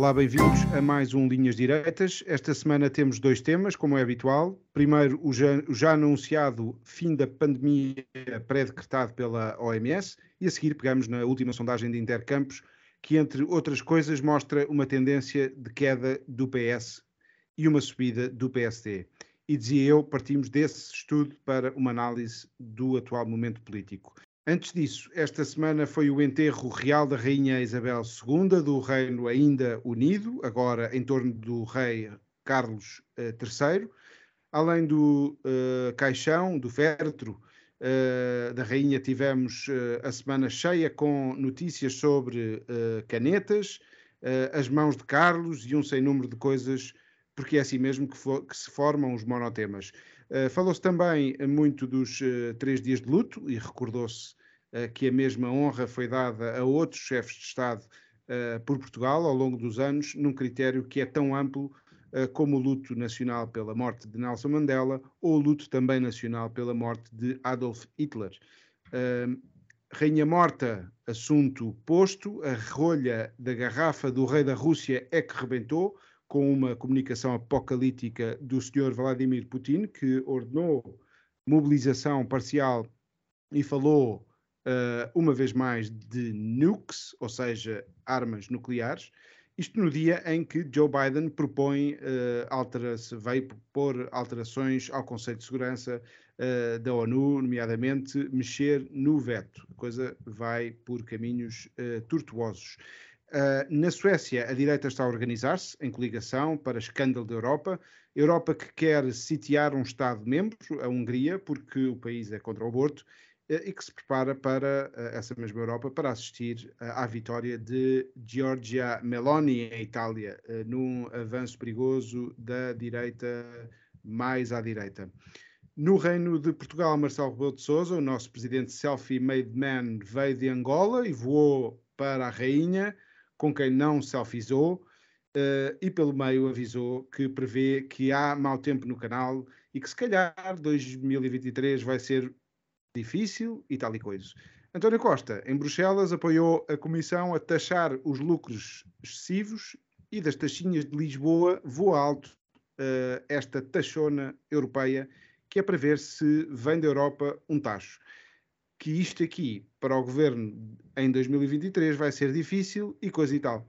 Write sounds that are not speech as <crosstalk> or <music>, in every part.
Olá, bem-vindos a mais um Linhas Direitas. Esta semana temos dois temas, como é habitual. Primeiro, o já, o já anunciado fim da pandemia pré-decretado pela OMS e a seguir pegamos na última sondagem de Intercampos, que, entre outras coisas, mostra uma tendência de queda do PS e uma subida do PSD. E dizia eu, partimos desse estudo para uma análise do atual momento político. Antes disso, esta semana foi o enterro real da Rainha Isabel II, do Reino ainda unido, agora em torno do rei Carlos III. Além do uh, caixão, do féretro uh, da Rainha, tivemos uh, a semana cheia com notícias sobre canetas, as mãos de Carlos e um sem número de coisas, porque é assim mesmo que, que se formam os monotemas. Uh, Falou-se também muito dos uh, três dias de luto e recordou-se uh, que a mesma honra foi dada a outros chefes de Estado por Portugal ao longo dos anos, num critério que é tão amplo como o luto nacional pela morte de Nelson Mandela ou o luto também nacional pela morte de Adolf Hitler. Rainha morta, assunto posto, a rolha da garrafa do rei da Rússia é que rebentou com uma comunicação apocalíptica do Sr. Vladimir Putin, que ordenou mobilização parcial e falou uh, uma vez mais de nukes, ou seja, armas nucleares. Isto no dia em que Joe Biden propõe, uh, altera veio propor alterações ao Conselho de Segurança uh, da ONU, nomeadamente mexer no veto. A coisa vai por caminhos tortuosos. Uh, na Suécia, a direita está a organizar-se em coligação para escândalo da Europa. Europa que quer sitiar um Estado-membro, a Hungria, porque o país é contra o aborto, uh, e que se prepara para uh, essa mesma Europa para assistir à vitória de Giorgia Meloni em Itália, num avanço perigoso da direita mais à direita. No Reino de Portugal, Marcelo Rebelo de Sousa, o nosso presidente selfie-made man, veio de Angola e voou para a Rainha com quem não se alfizou uh, e pelo meio avisou que prevê que há mau tempo no canal e que se calhar 2023 vai ser difícil e tal e coisa. António Costa, em Bruxelas, apoiou a Comissão a taxar os lucros excessivos e das taxinhas de Lisboa voa alto uh, esta taxona europeia, que é para ver se vem da Europa um tacho que isto aqui, para o governo em 2023, vai ser difícil e coisa e tal.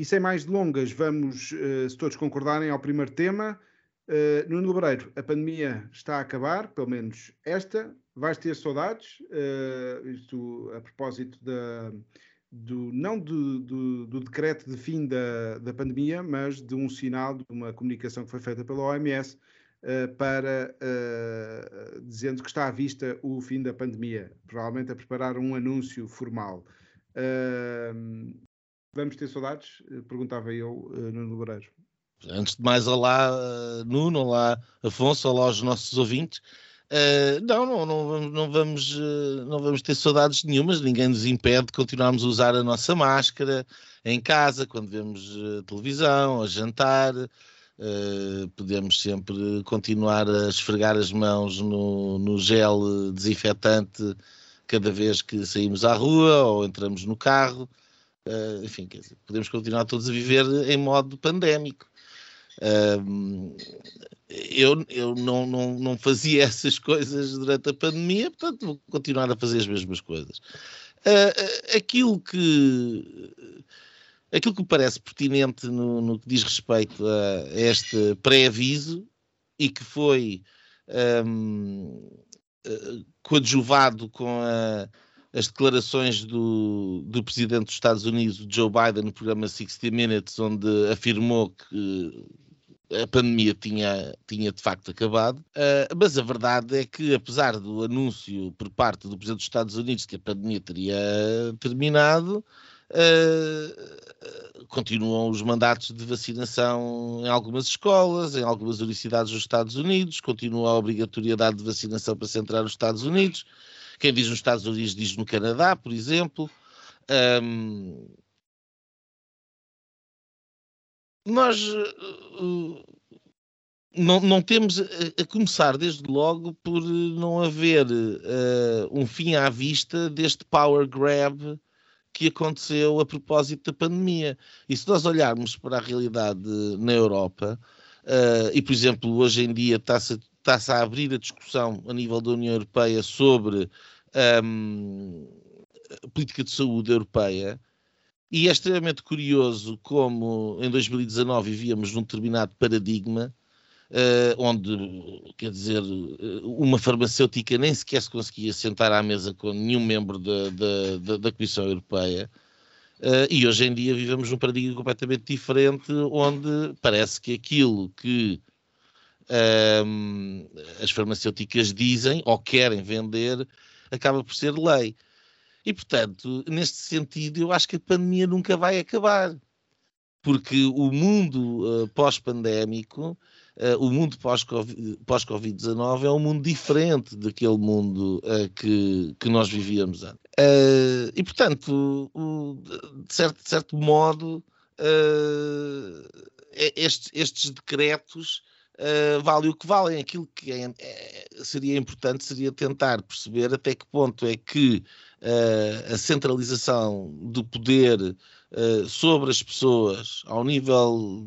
E sem mais delongas, vamos, uh, se todos concordarem, ao primeiro tema. Uh, Nuno Lebreiro, a pandemia está a acabar, pelo menos esta. Vais ter saudades, uh, isto a propósito da, do, não do, do, do, decreto de fim da, da pandemia, mas de um sinal, de uma comunicação que foi feita pela OMS, para uh, dizendo que está à vista o fim da pandemia, provavelmente a preparar um anúncio formal. Uh, vamos ter saudades? Perguntava eu, Nuno Loureiro. Antes de mais, olá Nuno, olá Afonso, olá aos nossos ouvintes. Uh, não, não, não, vamos, não, vamos, não vamos ter saudades nenhumas, ninguém nos impede de continuarmos a usar a nossa máscara em casa, quando vemos televisão, a jantar, Uh, podemos sempre continuar a esfregar as mãos no, no gel desinfetante cada vez que saímos à rua ou entramos no carro. Uh, enfim, dizer, podemos continuar todos a viver em modo pandémico. Uh, eu eu não, não, não fazia <laughs> essas coisas durante a pandemia, portanto vou continuar a fazer as mesmas coisas. Aquilo que Aquilo que me parece pertinente no, no que diz respeito a, este pré-aviso e que foi um, eh, coadjuvado com a, as declarações do, do presidente dos Estados Unidos, Joe Biden, no programa 60 Minutes, onde afirmou que a pandemia tinha, tinha de facto acabado, uh, mas a verdade é que, apesar do anúncio por parte do presidente dos Estados Unidos que a pandemia teria terminado, Uh, continuam os mandatos de vacinação em algumas escolas, em algumas universidades dos Estados Unidos, continua a obrigatoriedade de vacinação para se entrar nos Estados Unidos. Quem diz nos Estados Unidos diz no Canadá, por exemplo. Um, nós uh, não, não, temos a, a, começar desde logo por não haver uh, um fim à vista deste power grab que aconteceu a propósito da pandemia. E se nós olharmos para a realidade na Europa, uh, e por exemplo, hoje em dia está-se está a abrir a discussão a nível da União Europeia sobre um, a política de saúde europeia, e é extremamente curioso como em 2019 vivíamos num determinado paradigma onde, quer dizer, uma farmacêutica nem sequer se conseguia sentar à mesa com nenhum membro da, da, da, da Comissão Europeia. Uh, e hoje em dia vivemos num paradigma completamente diferente, onde parece que aquilo que uh, as farmacêuticas dizem ou querem vender acaba por ser lei. E, portanto, neste sentido, eu acho que a pandemia nunca vai acabar. Porque o mundo uh, pós-pandémico o mundo pós-Covid-19 é um mundo diferente daquele mundo uh, que, que nós vivíamos antes. Uh, e, portanto, de, certo, de certo modo, estes, estes decretos Uh, vale o que valem. Aquilo que é, é, seria importante seria tentar perceber até que ponto é que uh, a centralização do poder uh, sobre as pessoas, ao nível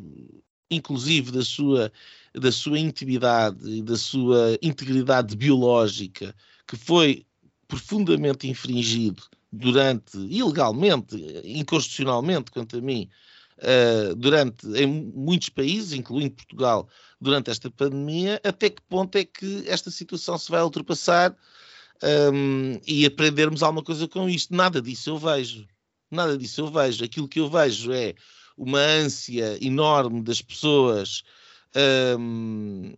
inclusive da sua, da sua intimidade e da sua integridade biológica, que foi profundamente infringido durante, ilegalmente, inconstitucionalmente, quanto a mim, uh, durante, em muitos países, incluindo Portugal, durante esta pandemia, até que ponto é que esta situação se vai ultrapassar um, e aprendermos alguma coisa com isto? Nada disso eu vejo. Nada disso eu vejo. Aquilo que eu vejo é uma ânsia enorme das pessoas um,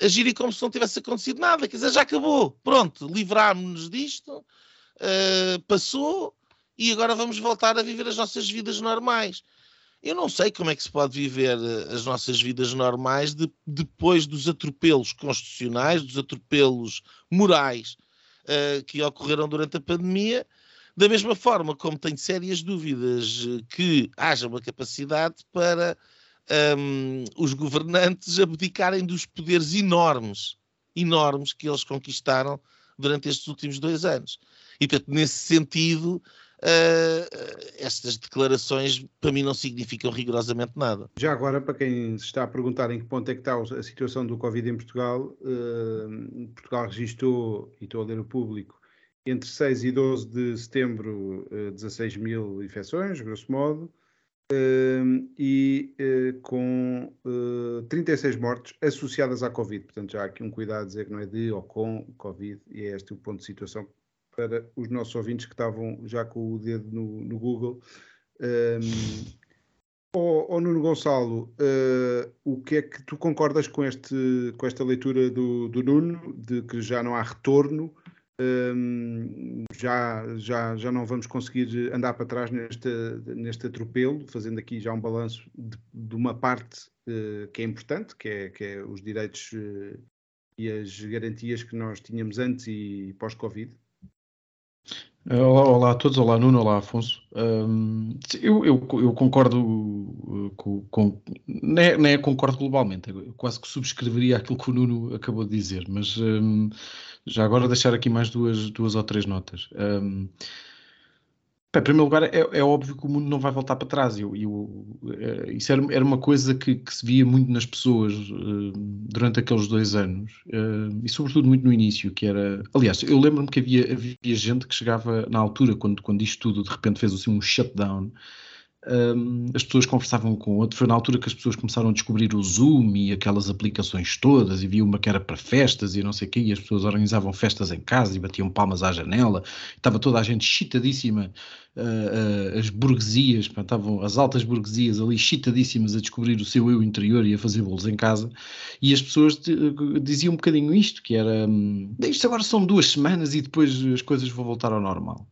agirem como se não tivesse acontecido nada, quer dizer, já acabou, pronto, livrámos-nos disto, uh, passou e agora vamos voltar a viver as nossas vidas normais. Eu não sei como é que se pode viver eh, as nossas vidas normais de, depois dos atropelos constitucionais, dos atropelos morais uh, que ocorreram durante a pandemia da mesma forma como tenho sérias dúvidas eh, que haja uma capacidade para um, os governantes <laughs> abdicarem dos poderes enormes, enormes que eles conquistaram durante estes últimos dois anos. E, portanto, nesse sentido, uh, estas declarações para mim não significam rigorosamente nada. Já agora, para quem se está a perguntar em que ponto é que está a situação do Covid em Portugal, uh, Portugal registrou, e estou a ler o público, entre 6 e 12 de setembro, 16 eh, mil infecções, grosso modo, ehm, e eh, com 36 eh, mortes associadas à Covid. Portanto, já há aqui um cuidado a dizer que não é de ou com Covid, e é este o ponto de situação para os nossos ouvintes que estavam já com o dedo no, no Google. Um, oh, oh, Nuno Gonçalo, uh, o que é que tu concordas com, este, com esta leitura do, do Nuno, de que já não há retorno um, já, já, já não vamos conseguir andar para trás neste, neste atropelo, fazendo aqui já um balanço de, de uma parte uh, que é importante, que é, que é os direitos uh, e as garantias que nós tínhamos antes e pós-Covid. Olá, olá a todos, olá Nuno, olá Afonso. Um, eu, eu, eu, concordo uh, com, com nem, nem concordo globalmente, eu quase que subscreveria aquilo que o Nuno acabou de dizer, mas um, já agora deixar aqui mais duas, duas ou três notas. Um, em primeiro lugar, é, é, óbvio que o mundo não vai voltar para trás. Eu, eu, é, isso era, era, uma coisa que, que, se via muito nas pessoas uh, durante aqueles dois anos, uh, e sobretudo muito no início, que era... Aliás, eu lembro-me que havia, havia gente que chegava na altura, quando, quando isto tudo de repente fez assim um shutdown, as pessoas conversavam com outro. Foi na altura que as pessoas começaram a descobrir o Zoom e aquelas aplicações todas, e havia uma que era para festas e não sei o quê, e as pessoas organizavam festas em casa e batiam palmas à janela, estava toda a gente chitadíssima, uh, uh, as burguesias, estavam as altas burguesias ali chitadíssimas a descobrir o seu eu interior e a fazer bolos em casa, e as pessoas diziam um bocadinho isto, que era, um, isto agora são duas semanas e depois as coisas vão voltar ao normal.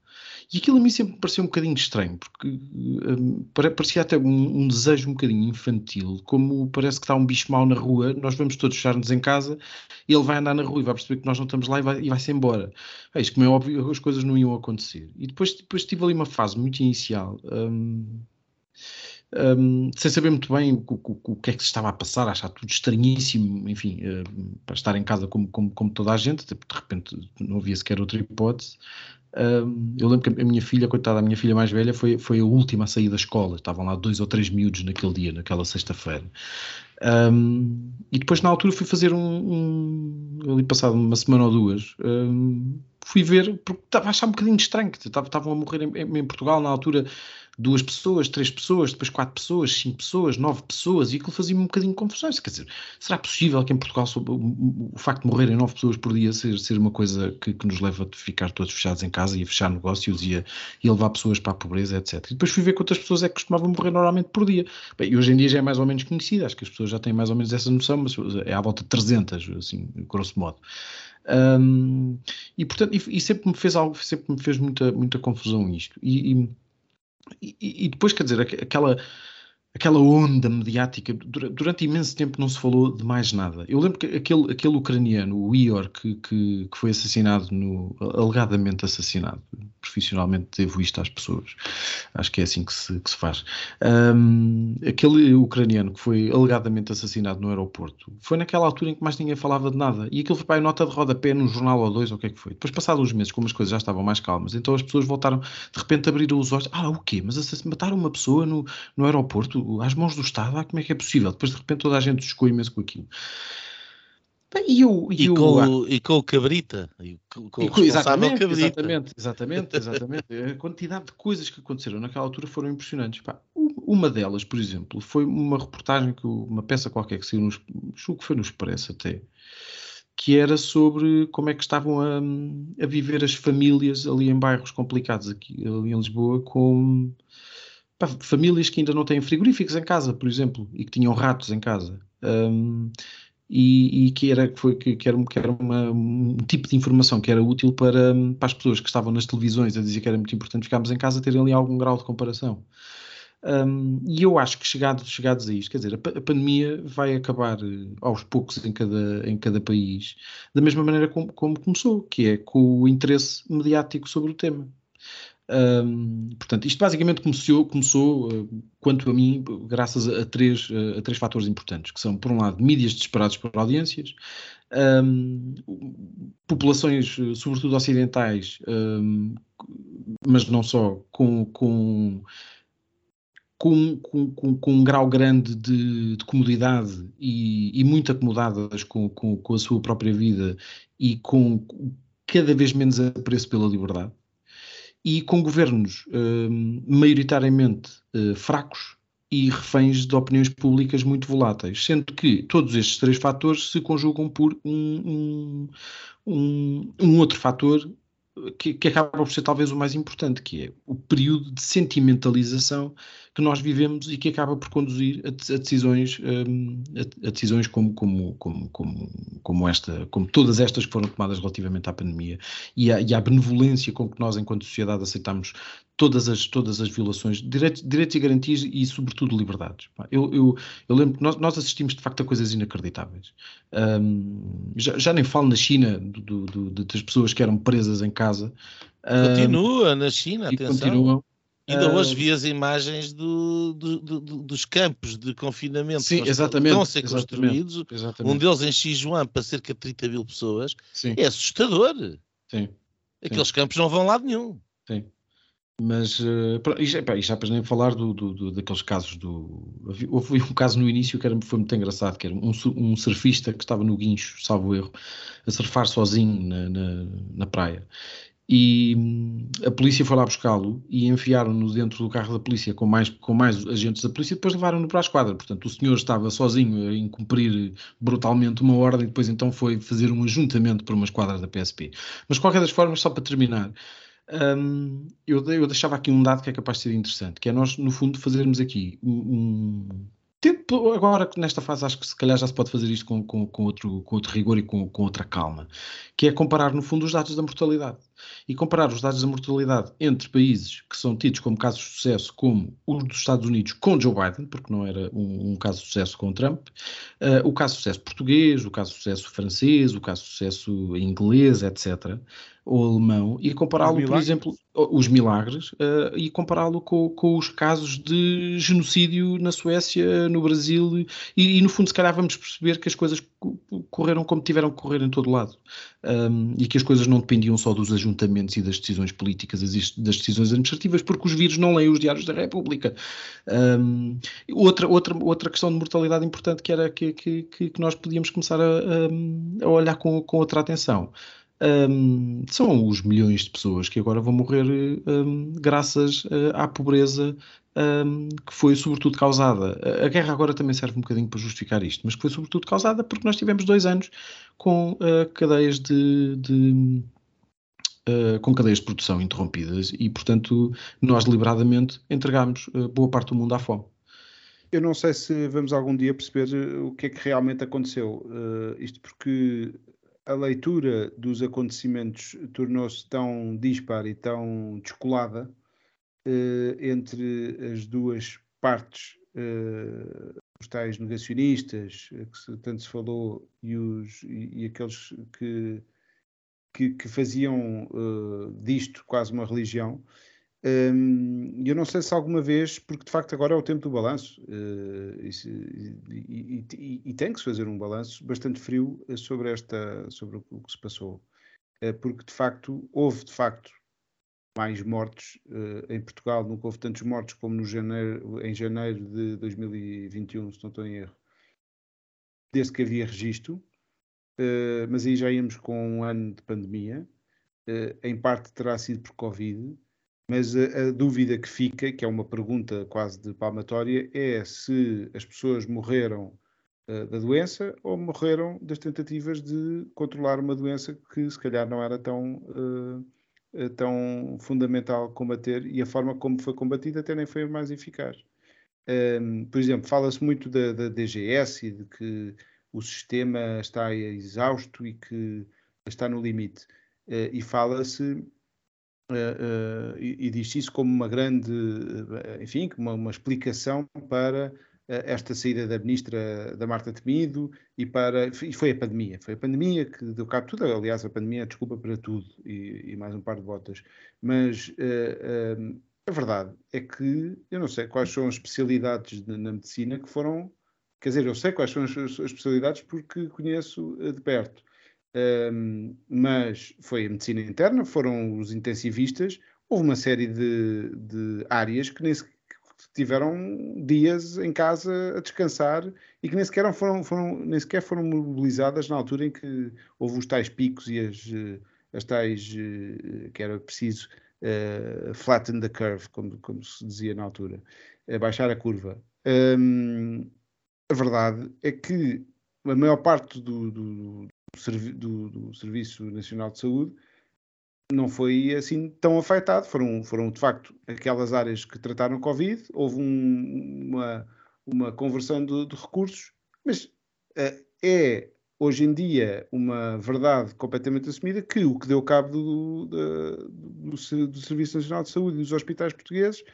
E aquilo a mim sempre pareceu um bocadinho estranho, porque um, parecia até um, um, desejo um bocadinho infantil, como parece que está um bicho mau na rua, nós vamos todos fechar-nos em casa, e ele vai andar na rua e vai perceber que nós não estamos lá e vai-se vai embora. É isto, como é óbvio, as coisas não iam acontecer. E depois, depois tive ali uma fase muito inicial. Um, um, sem saber muito bem o, o, o, que é que se estava a passar, achar tudo estranhíssimo, enfim, uh, para estar em casa como, como, como, toda a gente, de repente não havia sequer outra hipótese. Um, eu lembro que a minha filha, coitada, a minha filha mais velha, foi, foi a última a sair da escola. Estavam lá dois ou três miúdos naquele dia, naquela sexta-feira. Um, e depois, na altura, fui fazer um. um ali passado uma semana ou duas, fui ver, porque estava a achar um bocadinho estranho, que estavam a morrer em, em Portugal na altura duas pessoas, três pessoas, depois quatro pessoas, cinco pessoas, nove pessoas, e aquilo fazia-me um bocadinho de confusão. Quer dizer, será possível que em Portugal o, facto de morrerem nove pessoas por dia ser, ser uma coisa que, que, nos leva a ficar todos fechados em casa e a fechar negócios e a, e a levar pessoas para a pobreza, etc. E depois fui ver quantas pessoas é que costumavam morrer normalmente por dia. Bem, e hoje em dia já é mais ou menos conhecido, acho que as pessoas já têm mais ou menos essa noção, mas é à volta de 300, assim, grosso modo. Um, e portanto, e, e, sempre me fez algo, sempre me fez muita, muita confusão isto. E, e, e, e depois, quer dizer, aquela aquela onda mediática, durante imenso tempo não se falou de mais nada. Eu lembro que aquele, aquele ucraniano, o Ior, que, que, que foi assassinado, no, alegadamente assassinado, profissionalmente devo isto às pessoas, acho que é assim que se, que se faz. Um, aquele ucraniano que foi alegadamente assassinado no aeroporto, foi naquela altura em que mais ninguém falava de nada, e aquilo foi para a nota de rodapé num jornal ou dois, ou o que é que foi. Depois, passados uns meses, como as coisas já estavam mais calmas, então as pessoas voltaram, de repente abriram os olhos, ah, o quê? Mas mataram uma pessoa no, no aeroporto? Às mãos do Estado, ah, como é que é possível? Depois de repente toda a gente chocou imenso com aquilo. E, eu, e, e, eu, com, ah, e com o Cabrita, e com, com o exatamente, Cabrita. Exatamente, exatamente, exatamente. a quantidade de coisas que aconteceram naquela altura foram impressionantes. Pá, uma delas, por exemplo, foi uma reportagem, que uma peça qualquer que saiu, no, julgo que foi no Expresso até, que era sobre como é que estavam a, a viver as famílias ali em bairros complicados aqui ali em Lisboa com pá, famílias que ainda não têm frigoríficos em casa, por exemplo, e que tinham ratos em casa. Um, e, e, que era, foi, que, que era, que era uma, um tipo de informação que era útil para, para as pessoas que estavam nas televisões a dizer que era muito importante ficarmos em casa terem ali algum grau de comparação. Um, e eu acho que chegados, chegados a isto, quer dizer, a, a, pandemia vai acabar eh, aos poucos em cada, em cada país, da mesma maneira como, como começou, que é com o interesse mediático sobre o tema. Portanto, isto basicamente começou, começou uh, quanto a mim, graças a, três, uh, a três fatores importantes, que são, por um lado, mídias desesperados por audiências, um, populações, eh, sobretudo ocidentais, um, mas não só, com, com com, com, com, um grau grande de, de comodidade e, e, muito acomodadas com, com, com, a sua própria vida e com cada vez menos apreço pela liberdade e com governos uh, maioritariamente uh, fracos e reféns de opiniões públicas muito voláteis, sendo que todos estes três fatores se conjugam por um, um, um, um outro fator que, que, acaba por ser talvez o mais importante, que é o período de sentimentalização que nós vivemos e que acaba por conduzir a, a decisões, um, a, a, decisões como, como, como, como, como esta, como todas estas que foram tomadas relativamente à pandemia e, à, e à benevolência com que nós, enquanto sociedade, aceitamos todas as, todas as violações, direitos, direitos e garantias e, sobretudo, liberdades. Eu, eu, eu lembro que nós, nós, assistimos, de facto, a coisas inacreditáveis. Um, já, já, nem falo na China do, do, do, das pessoas que eram presas em casa. Continua um, na China, atenção. Continuam. Ainda uh, hoje vi as imagens do, do, do, dos campos de confinamento sim, exatamente, estão a ser construídos. Exatamente. Um deles em Sichuan para cerca de 30 mil pessoas. Sim. É assustador. Sim. Aqueles sim. campos não vão lá nenhum. Sim. Mas, uh, e, já, pá, e já para nem falar do, do, do, daqueles casos do. Houve um caso no início que era, foi muito engraçado, que era um, um surfista que estava no guincho, salvo erro, a surfar sozinho na, na, na praia e hum, a polícia foi lá buscá-lo e enfiaram-no dentro do carro da polícia com mais, com mais agentes da polícia e depois levaram-no para a esquadra. Portanto, o senhor estava sozinho a incumprir brutalmente uma ordem e depois então foi fazer um ajuntamento para uma esquadra da PSP. Mas, de qualquer das formas, só para terminar, um, eu, eu deixava aqui um dado que é capaz de ser interessante, que é nós, no fundo, fazermos aqui um, agora, nesta fase, acho que se calhar já se pode fazer isto com, com, com outro, com outro rigor e com, com outra calma, que é comparar, no fundo, os dados da mortalidade. E comparar os dados da mortalidade entre países que são tidos como casos de sucesso, como os dos Estados Unidos com Joe Biden, porque não era um, um caso de sucesso com Trump, uh, o caso de sucesso português, o caso de sucesso francês, o caso de sucesso inglês, etc., ou alemão, e compará-lo, por exemplo, os milagres, uh, e compará-lo com, com, os casos de genocídio na Suécia, no Brasil, e, e, no fundo, se calhar vamos perceber que as coisas correram como tiveram que correr em todo lado, um, e que as coisas não dependiam só dos ajuntamentos e das decisões políticas, das decisões administrativas, porque os vírus não leem os diários da República. Um, outra, outra, outra questão de mortalidade importante que era que, que, que nós podíamos começar a, a, olhar com, com outra atenção um, são os milhões de pessoas que agora vão morrer um, graças uh, à pobreza um, que foi sobretudo causada. A guerra agora também serve um bocadinho para justificar isto, mas que foi sobretudo causada porque nós tivemos dois anos com uh, cadeias de, de Uh, com cadeias de produção interrompidas e, portanto, nós deliberadamente entregámos uh, boa parte do mundo à fome. Eu não sei se vamos algum dia perceber o que é que realmente aconteceu. Uh, isto porque a leitura dos acontecimentos tornou-se tão dispar e tão descolada eh, entre as duas partes, eh, os tais negacionistas, eh, que se, tanto se falou, e, os, e, e aqueles que, que, que faziam disto quase uma religião, eu não sei se alguma vez, porque de facto agora é o tempo do balanço uh, e, e, e, tem que se fazer um balanço bastante frio eh, sobre, esta, sobre o que se passou, uh, porque de facto houve de facto mais mortes em Portugal, nunca houve tantos mortos como no janeiro, em janeiro de 2021, se não estou em erro, desde que havia registro, mas aí já íamos com um ano de pandemia, em parte terá sido por Covid mas a, a, dúvida que fica, que é uma pergunta quase de palmatória, é se as pessoas morreram uh, da doença ou morreram das tentativas de controlar uma doença que se calhar não era tão, uh, tão fundamental combater e a forma como foi combatida até nem foi mais eficaz. Um, por exemplo, fala-se muito da, da DGS e de que o sistema está exausto e que está no limite. Uh, e fala-se Uh, e, e diz isso como uma grande, uh, enfim, uma, uma explicação para esta saída da ministra da Marta Temido e para e foi a pandemia, foi a pandemia que deu cabo de tudo, aliás a pandemia é desculpa para tudo e, e mais um par de botas, mas a verdade é que eu não sei quais são as especialidades de, na medicina que foram, quer dizer, eu sei quais são as, as especialidades porque conheço de perto, um, mas foi a medicina interna, foram os intensivistas, houve uma série de, de áreas que nem tiveram dias em casa a descansar e que nem sequer foram, foram, nem sequer foram mobilizadas na altura em que houve os tais picos e as, eh, as tais eh, que era preciso uh, flatten the curve, como, como se dizia na altura, baixar a curva. Um, a verdade é que a maior parte do, do, do, do, Serviço Nacional de Saúde não foi assim tão afetado. Foram, foram de facto aquelas áreas que trataram Covid, houve um, uma, uma conversão de, de recursos, mas uh, é hoje em dia uma verdade completamente assumida que o que deu cabo do, do, do, do Serviço Nacional de Saúde e dos hospitais portugueses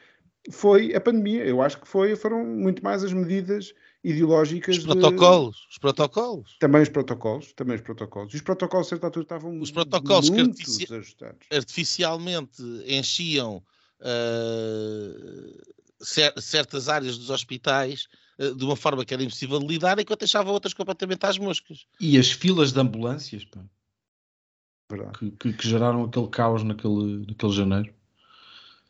foi a pandemia. Eu acho que foi, foram muito mais as medidas ideológicas. Os protocolos, de... os protocolos. Também os protocolos, também os protocolos. E os protocolos, a certa altura, estavam os protocolos muito que artifici... ajustados. artificialmente enchiam uh, certas áreas dos hospitais uh, de uma forma que era impossível de lidar, enquanto deixavam outras completamente às moscas. E as filas de ambulâncias, pá. Que, que, que, geraram aquele caos naquele, naquele janeiro.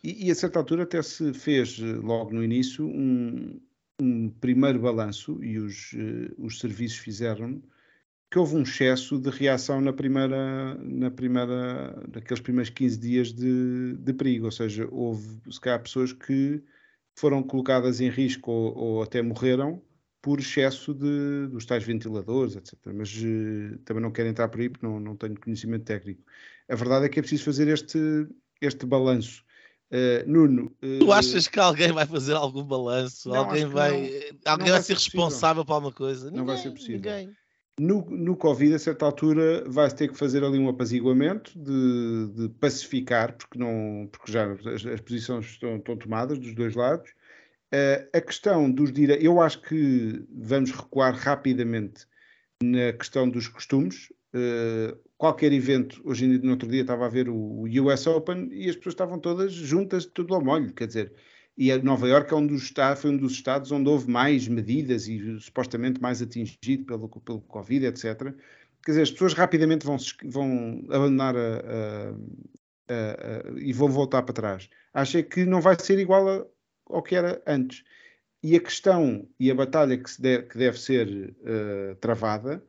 E, e, a certa altura até se fez, eh, logo no início, um, um primeiro balanço, e os, uh, os serviços fizeram, que houve um excesso de reação na primeira, na primeira, naqueles primeiros 15 dias de, de perigo, ou seja, houve se calhar pessoas que foram colocadas em risco ou, ou até morreram por excesso de, dos tais ventiladores, etc. Mas uh, também não quero entrar por aí porque não, não tenho conhecimento técnico. A verdade é que é preciso fazer este, este balanço Uh, Nuno. Uh, tu achas que alguém vai fazer algum balanço? Alguém vai, alguém vai, vai ser, ser responsável por alguma coisa? Não ninguém, vai ser possível. Ninguém. No, no Covid, a certa altura, vai-se ter que fazer ali um apaziguamento de, de pacificar, porque, não, porque já as, as posições estão, estão, tomadas dos dois lados. Uh, a questão dos direitos, eu acho que vamos recuar rapidamente na questão dos costumes. Uh, qualquer evento, hoje em dia, no outro dia estava a ver o, US Open e as pessoas estavam todas juntas, tudo ao molho, quer dizer, e Nova Iorque é um dos, foi um dos estados onde houve mais medidas e supostamente mais atingido pelo, pelo Covid, etc. Quer dizer, as pessoas rapidamente vão, vão abandonar a, a, a, e vão voltar para trás. Acho que não vai ser igual ao que era antes. E a questão e a batalha que, deve, que deve ser uh, travada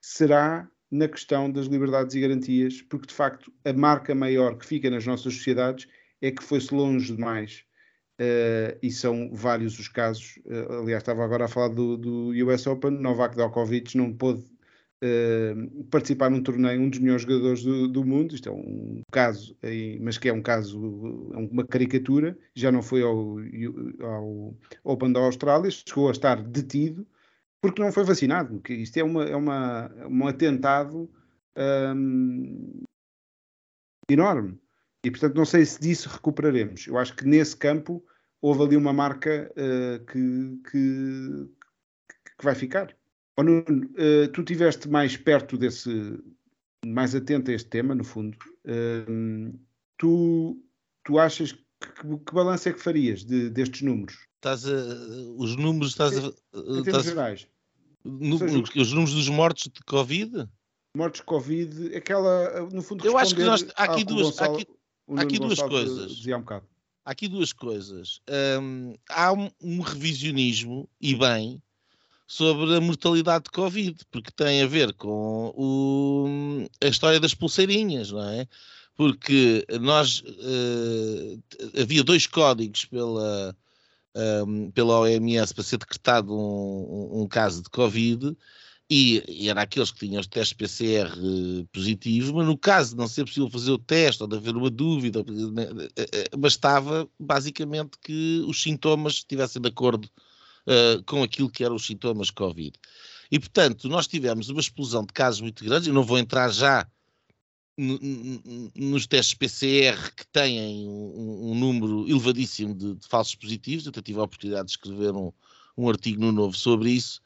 será na questão das liberdades e garantias, porque de facto a marca maior que fica nas nossas sociedades é que foi-se longe demais Uh, e são vários os casos. Uh, aliás, estava agora a falar do, do US Open. Novak Djokovic não pôde uh, participar num torneio, um dos melhores jogadores do, do, mundo. Isto é um caso, mas que é um caso, é uma caricatura. Já não foi ao, ao Open da Austrália, chegou a estar detido porque não foi vacinado. Que isto é, uma, é uma, um atentado um, enorme. E portanto, não sei se disso recuperaremos. Eu acho que nesse campo houve ali uma marca uh, que, que, que, vai ficar. Oh, Nuno, uh, tu estiveste mais perto desse, mais atento a este tema, no fundo. Uh, tu, tu achas que, que balanço é que farias de, destes números? Estás a, os números, estás a. Em termos gerais. No, seja, os números dos mortos de Covid? Mortos de Covid, aquela, no fundo, Eu acho que nós, há aqui duas. Gonçalo, aqui, há aqui duas coisas. Dizia um bocado há aqui duas coisas. Um, há um, um, revisionismo, e bem, sobre a mortalidade de Covid, porque tem a ver com o, a história das pulseirinhas, não é? Porque nós uh, havia dois códigos pela, um, pela OMS para ser decretado um, um caso de Covid e, e era aqueles que tinham os testes PCR eh, positivos, mas no caso de não ser possível fazer o teste ou de haver uma dúvida, eh, eh, bastava basicamente que os sintomas estivessem de acordo uh, com aquilo que eram os sintomas Covid. E, portanto, nós tivemos uma explosão de casos muito grandes, eu não vou entrar já nos testes PCR que têm um, um número elevadíssimo de, de, falsos positivos, eu tive a oportunidade de escrever um, um artigo no Novo sobre isso,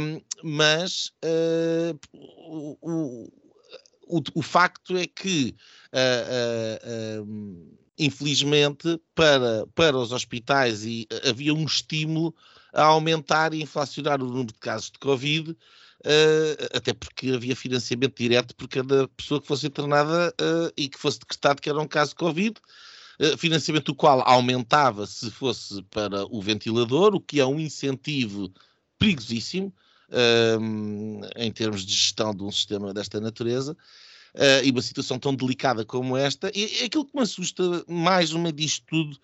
um, mas uh, o, o, o, facto é que, uh, uh, infelizmente, para, para os hospitais e, havia um estímulo a aumentar e inflacionar o número de casos de Covid, até porque havia financiamento direto por cada pessoa que fosse internada e que fosse decretado que era um caso de Covid. financiamento do qual aumentava se fosse para o ventilador, o que é um incentivo perigosíssimo em termos de gestão de um sistema desta natureza. Uh, e uma situação tão delicada como esta. E aquilo que me assusta mais meio disto tudo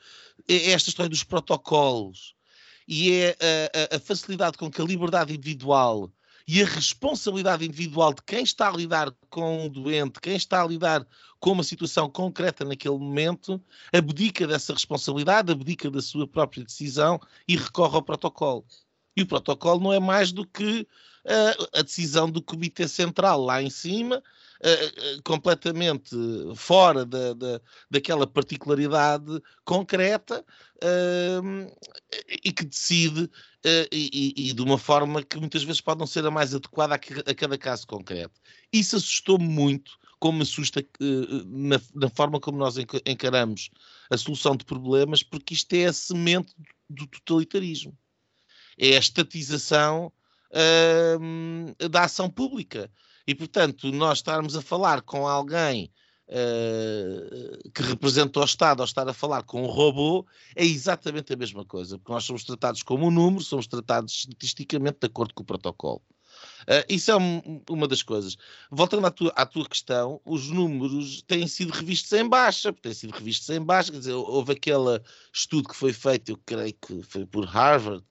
é esta história dos protocolos e é a, a, facilidade com que a liberdade individual e a responsabilidade individual de quem está a lidar com um doente, quem está a lidar com uma situação concreta naquele momento, abdica dessa responsabilidade, abdica da sua própria decisão e recorre ao protocolo. E o protocolo não é mais do que uh, a decisão do Comitê Central lá em cima, uh, uh, completamente fora da, da, daquela particularidade concreta e que decide e, e, de uma forma que muitas vezes pode não ser a mais adequada a, a cada caso concreto. Isso assustou-me muito como me assusta na, na, forma como nós encaramos a solução de problemas, porque isto é a semente do totalitarismo é a estatização uh, da ação pública. E, portanto, nós estarmos a falar com alguém uh, que representa o Estado ou estar a falar com um robô é exatamente a mesma coisa, porque nós somos tratados como um número, somos tratados estatisticamente de acordo com o protocolo. Uh, isso é um, uma das coisas. Voltando à tua, à tua, questão, os números têm sido revistos em baixa, têm sido revistos em baixa, quer dizer, houve aquele estudo que foi feito, eu creio que foi por Harvard,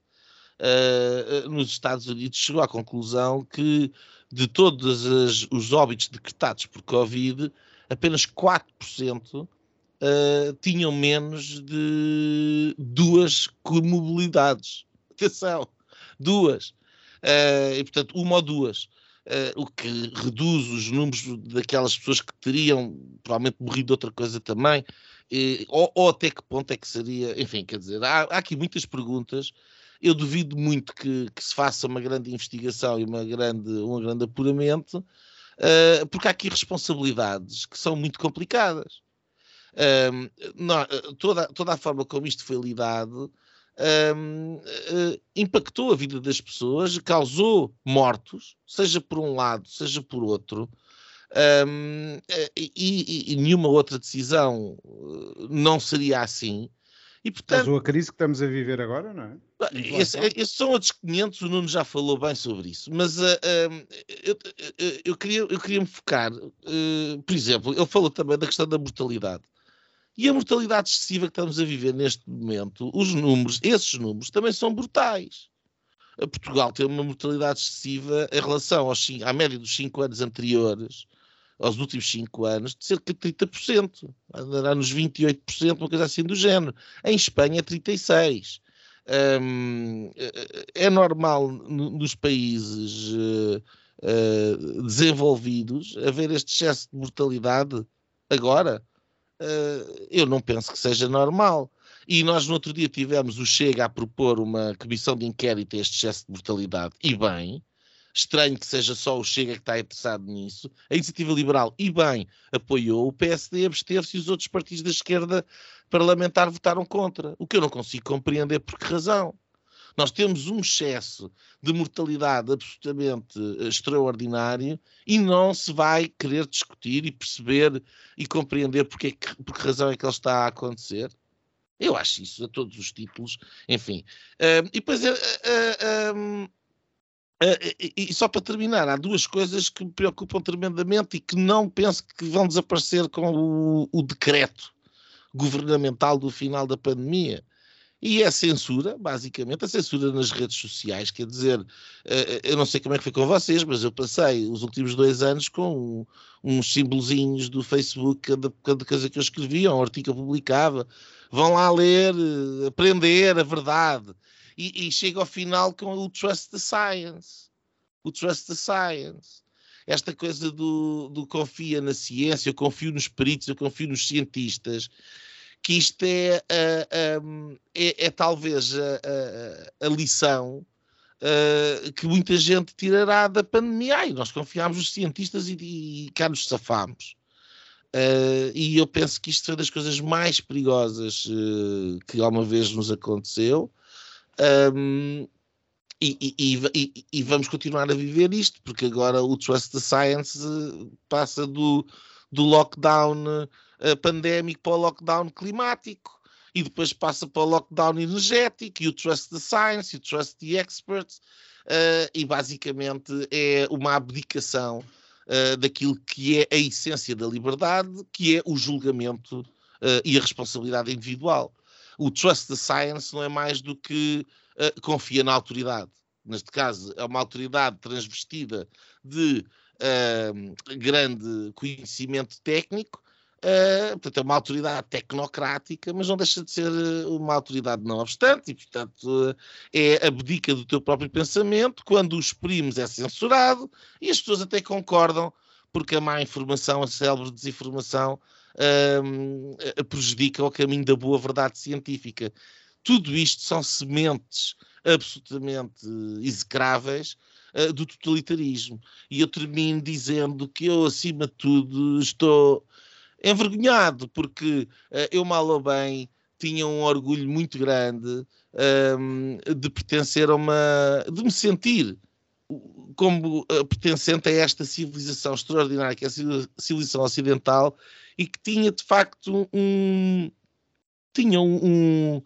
uh, nos Estados Unidos chegou à conclusão que de todos as, os óbitos decretados por Covid, apenas 4% uh, uh, tinham menos de duas comobilidades. <laughs> Atenção, duas. Uh, e, portanto, uma ou duas. Uh, o que reduz os números daquelas pessoas que teriam provavelmente morrido de outra coisa também, e, ou, ou, até que ponto é que seria, enfim, quer dizer, há, há aqui muitas perguntas. Eu duvido muito que, que, se faça uma grande investigação e uma grande, um grande apuramento, uh, porque há aqui responsabilidades que são muito complicadas. Um, não, toda, toda a forma como isto foi lidado um, uh, eh, impactou a vida das pessoas, causou mortos, seja por um lado, seja por outro. Um, e, e, e, nenhuma outra decisão eh, não seria assim. E, portanto, Causou a crise que estamos a viver agora, não é? Esse, esses são outros 500, o Nuno já falou bem sobre isso, mas uh, uh, eu, eu, queria, eu queria me focar, por exemplo, ele falou também da questão da mortalidade. E a mortalidade excessiva que estamos a viver neste momento, os números, esses números também são brutais. Portugal tem uma mortalidade excessiva em relação aos, à média dos 5 anos anteriores, aos últimos 5 anos, de cerca de 30%. Andará nos 28%, uma coisa assim do género. Em Espanha, 36%. Hum, é normal nos países uh, uh, desenvolvidos haver este excesso de mortalidade agora uh, eu não penso que seja normal. E nós no outro dia tivemos o Chega a propor uma comissão de inquérito a este excesso de mortalidade, e bem, estranho que seja só o Chega que está interessado nisso. A Iniciativa Liberal, e bem, apoiou, o PSD absteve-se e os outros partidos da esquerda parlamentar votaram contra. O que eu não consigo compreender por que razão. Nós temos um excesso de mortalidade absolutamente eh, extraordinário e não se vai querer discutir e perceber e compreender porque, é por que razão é que ele está a acontecer. Eu acho isso a todos os títulos, enfim. Uh, e depois, uh, uh, e só para terminar, há duas coisas que me preocupam tremendamente e que não penso que vão desaparecer com o, o decreto governamental do final da pandemia. E é censura, basicamente, a censura nas redes sociais. Quer dizer, eh, eu não sei como é que foi com vocês, mas eu passei os últimos dois anos com uns símbolozinhos do Facebook, cada, cada coisa que eu escrevia, um artigo que eu publicava. Vão lá ler, aprender a verdade. E, e chega ao final com o Trust the Science. O Trust the Science esta coisa do, do, confia na ciência, eu confio nos peritos, eu confio nos cientistas, que isto é, uh, é, é, talvez a, a, a lição uh, que muita gente tirará da pandemia. Ai, nós confiámos nos cientistas e, e cá nos safámos. Uh, e eu penso que isto foi das coisas mais perigosas uh, que alguma vez nos aconteceu. Um, e, e, e, e, vamos continuar a viver isto, porque agora o Trust the Science passa do, do lockdown uh, pandémico para o lockdown climático e depois passa para o lockdown energético e o trust the science e o trust the experts uh, e basicamente é uma abdicação uh, daquilo que é a essência da liberdade, que é o julgamento uh, e a responsabilidade individual. O trust the science não é mais do que confia na autoridade. Neste caso, é uma autoridade transvestida de grande conhecimento técnico, Uh, portanto, é uma autoridade tecnocrática, mas não deixa de ser eh, uma autoridade não obstante, e, portanto, uh, é abdica do teu próprio pensamento, quando o exprimes é censurado, e as pessoas até concordam, porque a má informação, a célebre desinformação, uh, prejudica o caminho da boa verdade científica. Tudo isto são sementes absolutamente execráveis do totalitarismo. E eu termino dizendo que eu, acima de tudo, estou envergonhado, porque uh, eu mal ou bem tinha um orgulho muito grande um, de pertencer a uma. de me sentir como uh, pertencente a esta civilização extraordinária que é a civilização ocidental e que tinha de facto um. tinha um,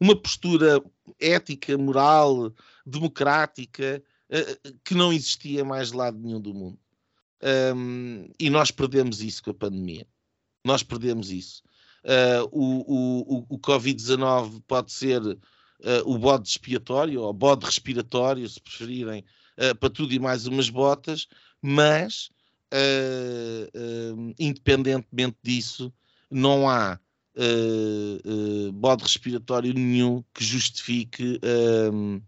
uma postura ética, moral, democrática uh, que não existia mais de lado nenhum do mundo. Um, e nós perdemos isso com a pandemia nós perdemos isso. Uh, o, o, o Covid-19 pode ser uh, o bode expiatório, ou bode respiratório, se preferirem, uh, para tudo e mais umas botas, mas, independentemente disso, não há uh, uh, bode respiratório nenhum que justifique, uh,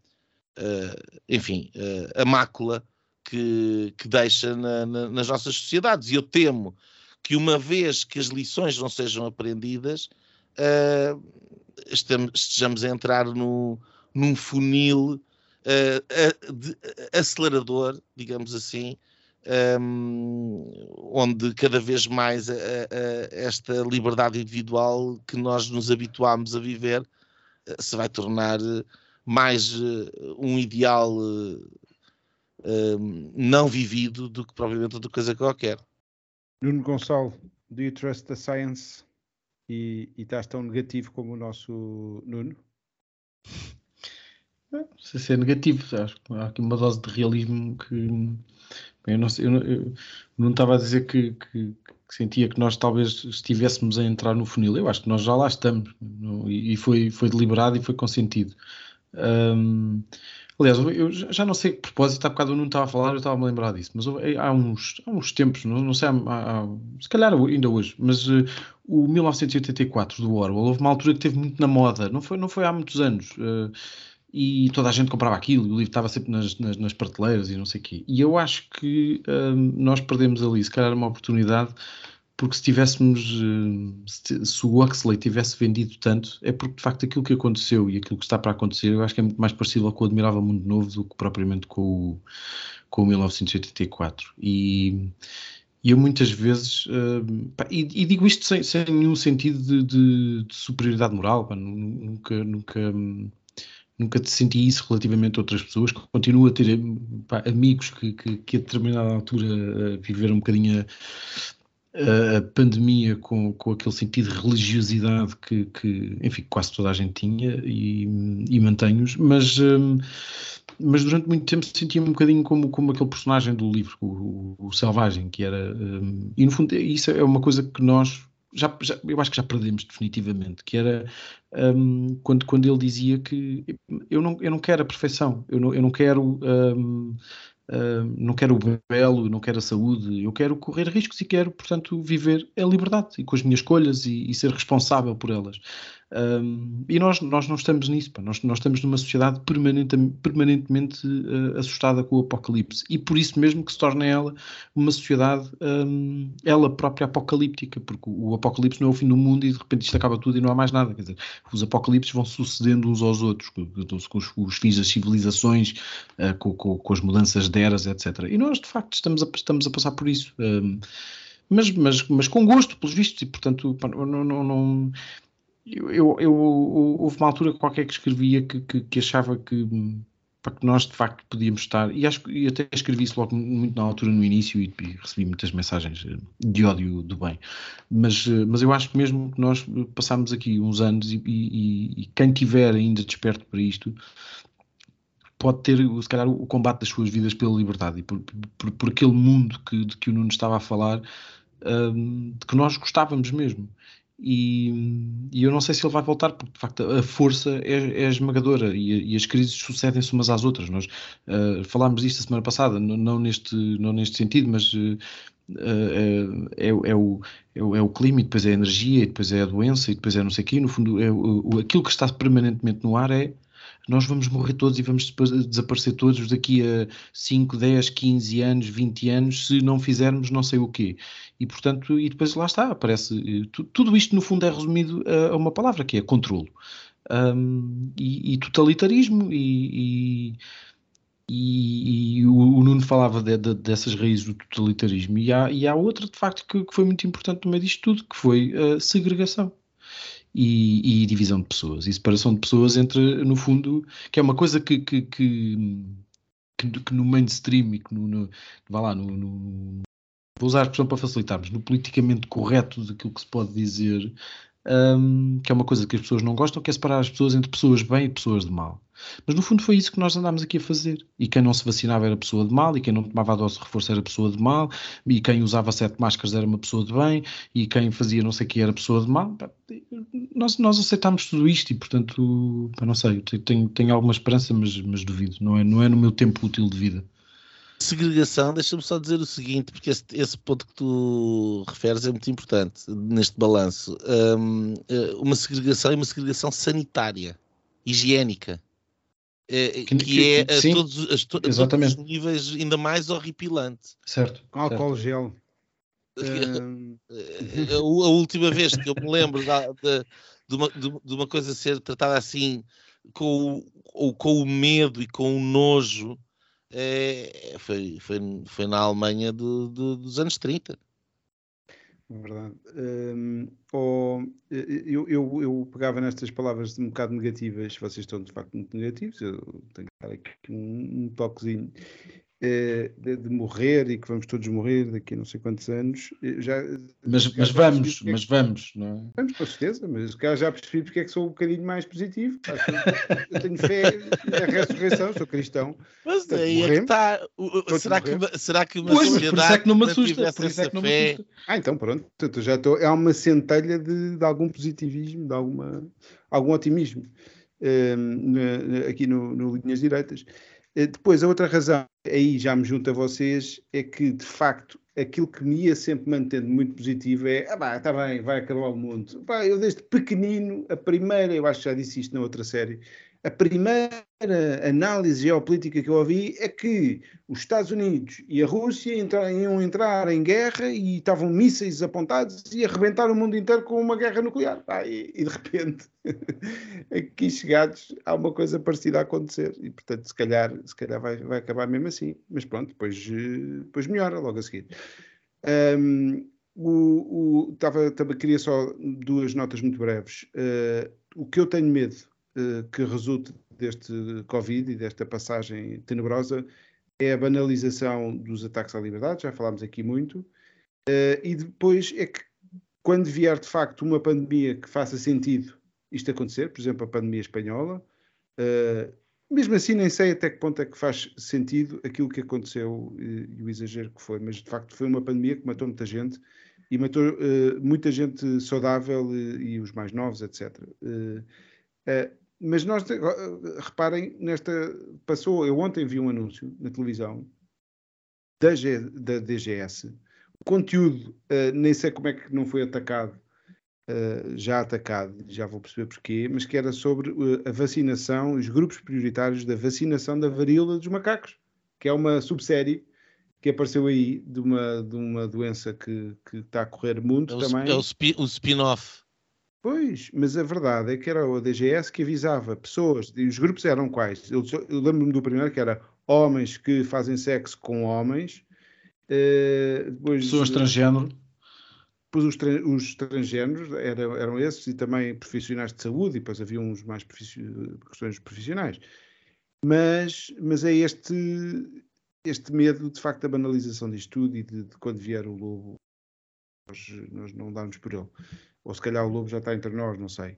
enfim, a mácula que, que deixa na, na, nas nossas sociedades. E eu temo que uma vez que as lições não sejam aprendidas, estamos, estejamos a entrar no, num funil de, acelerador, digamos assim, um, onde cada vez mais a, a, esta liberdade individual que nós nos habituámos a viver eh, se vai tornar eh, mais uh, um ideal uh, não vivido do que provavelmente outra coisa qualquer. Nuno Gonçalo, do you trust the science? E, e estás tão negativo como o nosso Nuno? Se ser negativo, acho que há aqui uma dose de realismo que eu não, eu, eu não estava a dizer que, que, que, sentia que nós talvez estivéssemos a entrar no funil. Eu acho que nós já lá estamos e foi, foi deliberado e foi consentido. Um, aliás, eu já não sei que propósito, há bocado eu não estava a falar, eu estava a me lembrar disso, mas há uns, há uns tempos, não, não sei, há, há, se calhar ainda hoje, mas uh, o 1984 do Orwell, houve uma altura que teve muito na moda, não foi, não foi há muitos anos. Uh, e toda a gente comprava aquilo, e o livro estava sempre nas, nas, nas prateleiras e não sei o quê. E eu acho que hum, nós perdemos ali, se calhar, uma oportunidade, porque se tivéssemos, hum, se, se, o Huxley tivesse vendido tanto, é porque de facto aquilo que aconteceu e aquilo que está para acontecer, eu acho que é muito mais parecido com o Admirável Mundo Novo do que propriamente com o, com o 1984. E. E eu muitas vezes, uh, pá, e, e, digo isto sem, sem nenhum sentido de, de, de superioridade moral, pá, nunca, nunca, nunca te senti isso relativamente a outras pessoas. Continuo a ter pá, amigos que, que, que, a determinada altura uh, viveram um bocadinho a, a, pandemia com, com aquele sentido de religiosidade que, que, enfim, quase toda a gente tinha e, e mantenho-os, mas. Um, mas durante muito tempo sentia-me um bocadinho como, como aquele personagem do livro, o, o, Selvagem, que era. Um, e no fundo, isso é uma coisa que nós já, já, eu acho que já perdemos definitivamente, que era um, quando, quando ele dizia que eu não, eu não quero a perfeição, eu não, eu não quero um, um, não quero o belo, não quero a saúde, eu quero correr riscos e quero, portanto, viver a liberdade e com as minhas escolhas e, e ser responsável por elas. Um, e nós, nós não estamos nisso, pá. Nós, nós estamos numa sociedade permanente, permanentemente uh, assustada com o apocalipse e por isso mesmo que se torna ela uma sociedade, um, ela própria apocalíptica, porque o, o, apocalipse não é o fim do mundo e de repente isto acaba tudo e não há mais nada. Quer dizer, os apocalipses vão sucedendo uns aos outros, com, com os, os, fins das civilizações, uh, com, com, com, as mudanças de eras, etc. E nós, de facto, estamos a, estamos a passar por isso. Um, mas, mas, mas com gosto, pelos vistos, e portanto, não, não, não eu, eu, eu, houve uma altura qualquer que escrevia que, que, que achava que, que nós de facto podíamos estar, e acho até escrevi isso logo muito na altura no início e, e, recebi muitas mensagens eh, de ódio do bem, mas, eh, mas eu acho que mesmo que nós passámos aqui uns anos e, e, e quem tiver ainda desperto para isto pode ter, se calhar, o combate das suas vidas pela liberdade e por, por, por aquele mundo que, de que o Nuno estava a falar, um, de que nós gostávamos mesmo. E, e, eu não sei se ele vai voltar, porque de facto a força é, é esmagadora e, e, as crises sucedem-se umas às outras. Nós uh, falámos disto a semana passada, não, não, neste, não neste sentido, mas uh, é, é, o, é, o, é o clima, e depois é a energia, e depois é a doença, e depois é não sei o quê. No fundo, é o, aquilo que está permanentemente no ar é nós vamos morrer todos e vamos desaparecer todos daqui a 5, 10, 15 anos, 20 anos, se não fizermos não sei o quê. E portanto, e depois lá está, aparece. Eh, tudo isto no fundo é resumido a uma palavra que é controlo. Um, e, e, totalitarismo e, e e, e o, Nuno falava de, de, dessas raízes do totalitarismo e há, e há outra de facto que, que, foi muito importante no meio disto tudo que foi a segregação e, e, divisão de pessoas e separação de pessoas entre, no fundo, que é uma coisa que, que, que, que no mainstream e que no, no vá lá, no, no, vou usar a expressão para facilitarmos, no politicamente correto daquilo que se pode dizer, um, que é uma coisa que as pessoas não gostam, que é separar as pessoas entre pessoas bem e pessoas de mal. Mas no fundo foi isso que nós andámos aqui a fazer. E quem não se vacinava era pessoa de mal, e quem não tomava a dose de reforço era pessoa de mal, e quem usava sete máscaras era uma pessoa de bem, e quem fazia não sei o que era pessoa de mal. Nós, nós aceitámos tudo isto e, portanto, não sei, tenho, tenho alguma esperança, mas, mas duvido. Não é, não é no meu tempo útil de vida. Segregação, deixa-me só dizer o seguinte, porque esse, esse, ponto que tu referes é muito importante neste balanço. Um, eh, uma segregação e uma segregação sanitária, higiênica. É, que, que, é a, todos, a, to, a todos os níveis ainda mais horripilante. Certo. Com álcool gel. a, última vez que eu me lembro de, de, de, uma, de, uma, coisa ser tratada assim com o, com o medo e com o nojo é, foi, foi, foi na Alemanha do, do, dos anos 30. É verdade. Um, ou, eu, eu, eu, pegava nestas palavras um bocado negativas, vocês estão de facto muito negativos, eu tenho que dar aqui um, um toquezinho é, de, de, morrer e que vamos todos morrer daqui a não sei quantos anos. Já, mas, mas vamos, é mas que, vamos, não é? Vamos, com certeza, mas cá já percebi porque é que sou um bocadinho mais positivo. Eu tenho fé na ressurreição, sou cristão. Mas aí é que está. Será que, será que uma pois, sociedade. Por isso é que não me assusta. Por isso é que não me assusta. Ah, então pronto, já estou. Há uma centelha de, de algum positivismo, de alguma, algum otimismo um, aqui no, no Linhas Direitas. Eh, depois, a outra razão, aí já me junto a vocês, é que de facto aquilo que me ia sempre mantendo muito positivo é: ah, pá, está bem, vai acabar o mundo. Pá, eu desde pequenino, a primeira, eu acho que já disse isto na outra série, a primeira análise geopolítica que eu ouvi é que os Estados Unidos e a Rússia iam entrar em guerra e estavam mísseis apontados e arrebentar o mundo inteiro com uma guerra nuclear. Ah, e, e, de repente, <laughs> aqui chegados, há uma coisa parecida a acontecer. E, portanto, se calhar, se calhar vai, vai acabar mesmo assim. Mas pronto, depois, depois melhora logo a seguir. Um, o, o, tava, tava, queria só duas notas muito breves. Uh, o que eu tenho medo eh, que resulte deste Covid e desta passagem tenebrosa é a banalização dos ataques à liberdade, já falámos aqui muito, uh, e depois é que quando vier de facto uma pandemia que faça sentido isto acontecer, por exemplo, a pandemia espanhola, uh, mesmo assim nem sei até que ponto é que faz sentido aquilo que aconteceu e, o exagero que foi, mas de facto foi uma pandemia que matou muita gente e matou muita gente saudável e, os mais novos, etc. mas nós, reparem, nesta. Passou. Eu ontem vi um anúncio na televisão da, G, da DGS. O conteúdo, uh, nem sei como é que não foi atacado, uh, já atacado, já vou perceber porquê, mas que era sobre uh, a vacinação, os grupos prioritários da vacinação da varíola dos macacos, que é uma subsérie que apareceu aí de uma, de uma doença que, que está a correr muito é o, também. É o spin-off. Pois, mas a verdade é que era o DGS que avisava pessoas, e os grupos eram quais? Eu, eu lembro-me do primeiro que era homens que fazem sexo com homens, uh, depois, pessoas transgênero. Depois os, tra os transgêneros eram, eram esses e também profissionais de saúde, e depois havia uns mais questões profissionais. Mas, mas é este, este medo, de facto, da banalização disto tudo e de, de quando vier o lobo, nós, nós não damos por ele ou se calhar o lobo já está entre nós, não sei.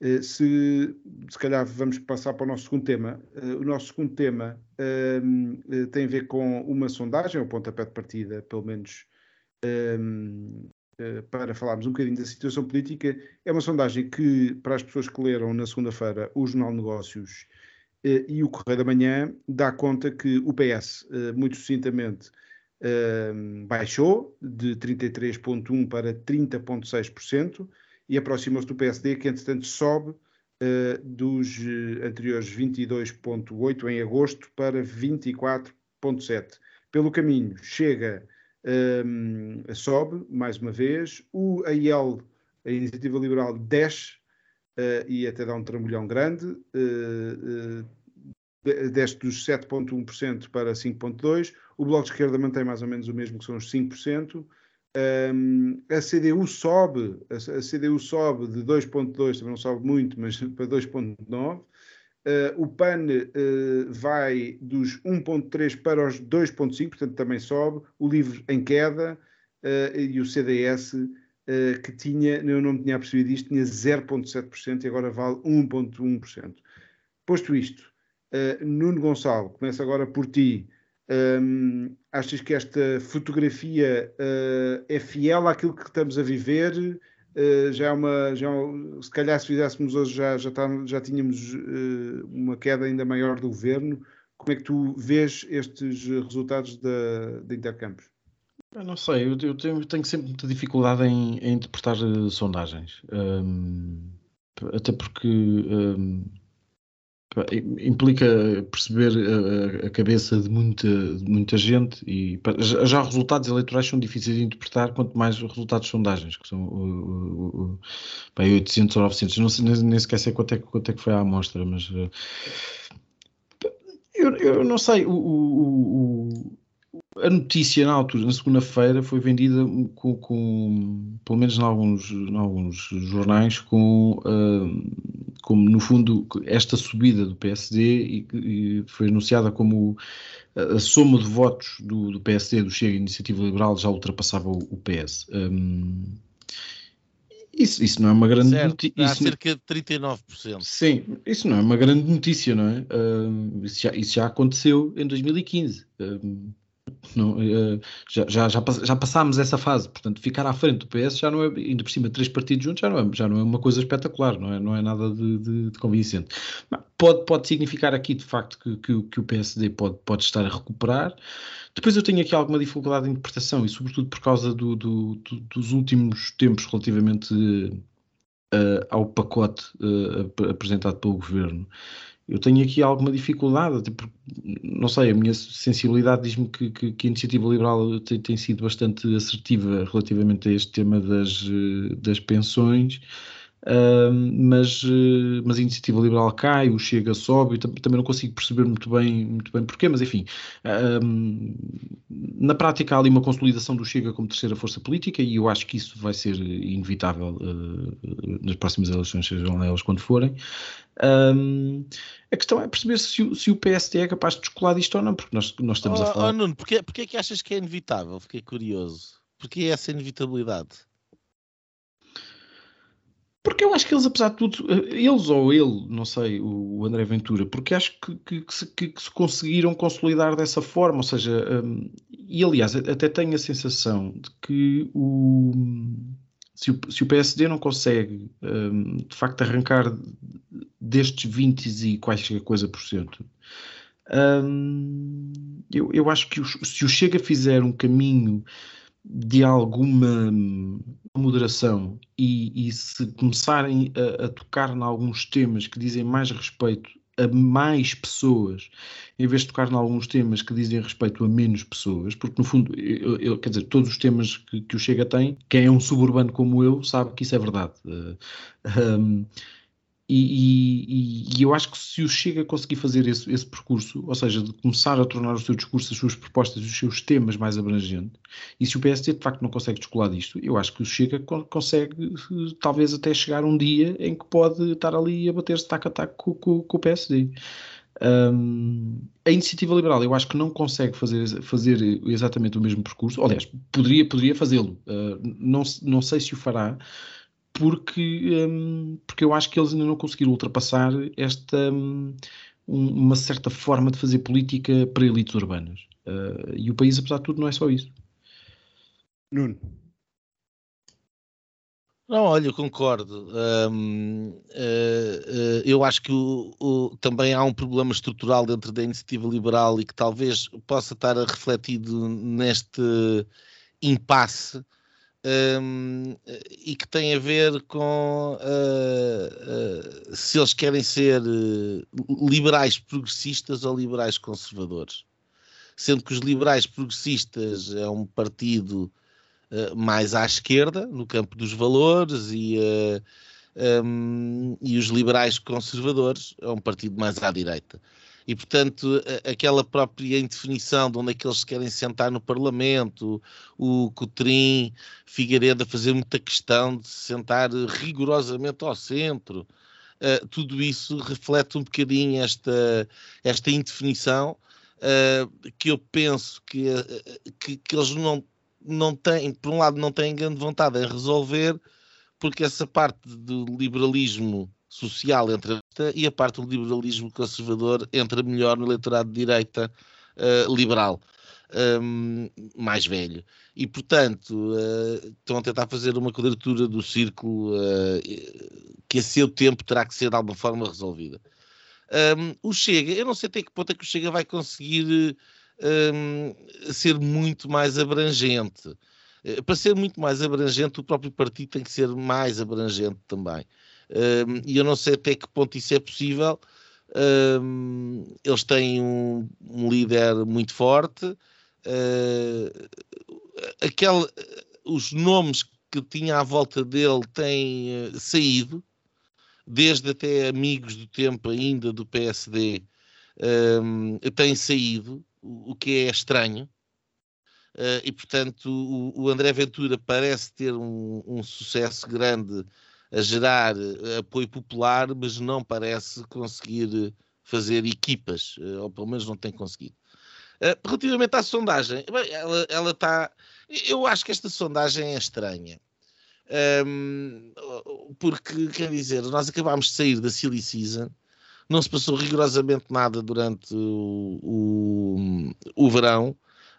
Uh, se, se calhar vamos passar para o nosso segundo tema. Uh, o nosso segundo tema uh, tem a ver com uma sondagem, o pontapé de partida, pelo menos ehm, para falarmos um bocadinho da situação política. É uma sondagem que, para as pessoas que leram na segunda-feira o Jornal Negócios e o Correio da Manhã, dá conta que o PS, muito sucintamente, baixou de 33,1% para 30,6% e aproximou-se do PSD, que entretanto sobe uh, dos uh, anteriores 22,8% em agosto para 24,7%. Pelo caminho, chega, um, sobe mais uma vez, o AIL, a Iniciativa Liberal, desce uh, e até dá um trambolhão grande, desce dos 7,1% para 5,2%, o Bloco de Esquerda mantém mais ou menos o mesmo, que são os 5%, um, a CDU sobe, a, a CDU sobe de 2,2%, também não sobe muito, mas <laughs> para 2,9%, Uh, o PAN uh, vai dos 1,3 para os 2,5, portanto também sobe. O LIVRE em queda uh, e o CDS, que tinha, eu não tinha percebido isto, tinha 0,7% e agora vale 1,1%. Posto isto, Nuno Gonçalo, começa agora por ti. Um, achas que esta fotografia uh, é fiel àquilo que estamos a viver? Uh, já é uma, já, se calhar se fizéssemos hoje já, já, tá, já tínhamos uma queda ainda maior do governo. Como é que tu vês estes resultados da Intercampos? Eu não sei, eu, eu tenho, tenho, sempre muita dificuldade em, em interpretar uh, sondagens. Um, até porque um, implica perceber a, cabeça de muita, de muita gente e já, resultados eleitorais são difíceis de interpretar, quanto mais os resultados de sondagens, que são uh, uh, 800 ou 900. Não sei, nem, nem sequer sei quanto é, quanto é que foi a amostra, mas. Uh, eu, eu não sei, o, o, a notícia na altura, na segunda-feira, foi vendida com, com, pelo menos em alguns, em alguns jornais, com, uh, como no fundo esta subida do PSD e, e foi anunciada como a, soma de votos do, do PSD, do Chega e Iniciativa Liberal já ultrapassava o, o PS. Um, isso, isso não é uma grande notícia. Há cerca de 39%. Sim, isso não é uma grande notícia, não é? Uh, isso, já, isso já aconteceu em 2015. Uh, não, uh, já, já, já, já, passámos essa fase, portanto, ficar à frente do PS já não é, ainda por cima, três partidos juntos já não é, já não é uma coisa espetacular, não é, não é nada de, de, de convincente. Pode, pode significar aqui, de facto, que, que, que, o PSD pode, pode estar a recuperar. Depois eu tenho aqui alguma dificuldade de interpretação e, sobretudo, por causa do, do, do, dos últimos tempos relativamente uh, ao pacote uh, apresentado pelo governo eu tenho aqui alguma dificuldade, tipo, não sei, a minha sensibilidade diz-me que, que, que, a iniciativa liberal tem, tem, sido bastante assertiva relativamente a este tema das, eh, das pensões mas, uh, mas a iniciativa liberal cai, o Chega sobe, e também não consigo perceber muito bem, muito bem porquê, mas enfim, na prática há ali uma consolidação do Chega como terceira força política e eu acho que isso vai ser inevitável uh, nas próximas eleições, sejam elas quando forem. Um, a questão é perceber se o, se o PSD é capaz de descolar disto ou não, porque nós, nós estamos oh, a falar. Oh, Nuno, porquê, porquê é que achas que é inevitável? Fiquei curioso. Porquê é essa inevitabilidade? Porque eu acho que eles, apesar de tudo, eh, eles ou ele, não sei, o André Ventura, porque acho que, que, que, se, que se, conseguiram consolidar dessa forma, ou seja, um, e aliás, até tenho a sensação de que o, se, o, se o PSD não consegue um, de facto arrancar destes 20 e qualquer coisa por cento, um, eu, eu acho que se o Chega fizer um caminho de alguma moderação e, e se começarem a, a, tocar em alguns temas que dizem mais respeito a mais pessoas, em vez de tocar em alguns temas que dizem respeito a menos pessoas, porque no fundo, eu, eu, quer dizer, todos os temas que, que o Chega tem, quem é um suburbano como eu sabe que isso é verdade. Uh, um, e, e, e, eu acho que se o Chega conseguir fazer esse, esse, percurso, ou seja, de começar a tornar o seu discurso, as suas propostas, os seus temas mais abrangentes, e se o PSD de facto não consegue descolar disto, eu acho que o Chega consegue talvez até chegar um dia em que pode estar ali a bater-se taco a taco com, com, com o PSD. Um, a iniciativa liberal, eu acho que não consegue fazer, fazer exatamente o mesmo percurso. Aliás, poderia, poderia fazê-lo. Uh, não, não sei se o fará, porque, um, porque eu acho que eles ainda não conseguiram ultrapassar esta um, uma certa forma de fazer política para elites urbanas. Uh, e o país, apesar de tudo, não é só isso. Nuno. Não, olha, eu concordo. Um, uh, uh, eu acho que o, o, também há um problema estrutural dentro da iniciativa liberal e que talvez possa estar refletido neste impasse um, e que tem a ver com uh, uh, se eles querem ser uh, liberais progressistas ou liberais conservadores. Sendo que os liberais progressistas é um partido mais à esquerda, no campo dos valores, e, um, e os liberais conservadores é um partido mais à direita e, portanto, aquela própria indefinição de onde é que eles querem sentar no Parlamento, o Cotrim, Figueiredo a fazer muita questão de se sentar rigorosamente ao centro, uh, tudo isso reflete um bocadinho esta, esta indefinição uh, que eu penso que, uh, que, que eles não, não têm, por um lado, não têm grande vontade em resolver, porque essa parte do liberalismo social e a parte do liberalismo conservador entra melhor no eleitorado de direita uh, liberal. Um, mais velho e portanto uh, estão a tentar fazer uma quadratura do círculo uh, que a seu tempo terá que ser de alguma forma resolvida Um, o Chega, eu não sei até que ponto é que o Chega vai conseguir um, ser muito mais abrangente. Para ser muito mais abrangente, o próprio partido tem que ser mais abrangente também. Um, e eu não sei até que ponto isso é possível. eles têm um, um, líder muito forte. Uh, aquele, os nomes que tinha à volta dele têm uh, saído, desde até amigos do tempo ainda do PSD, um, têm saído, o, o que é estranho. Uh, e portanto o, o, André Ventura parece ter um, um, sucesso grande a gerar eh, apoio popular, mas não parece conseguir fazer equipas, uh, ou pelo menos não tem conseguido. Relativamente à sondagem, bem, ela está. Eu acho que esta sondagem é estranha. Porque, quer dizer, nós acabámos de sair da Silly Season, não se passou rigorosamente nada durante o, o, o verão.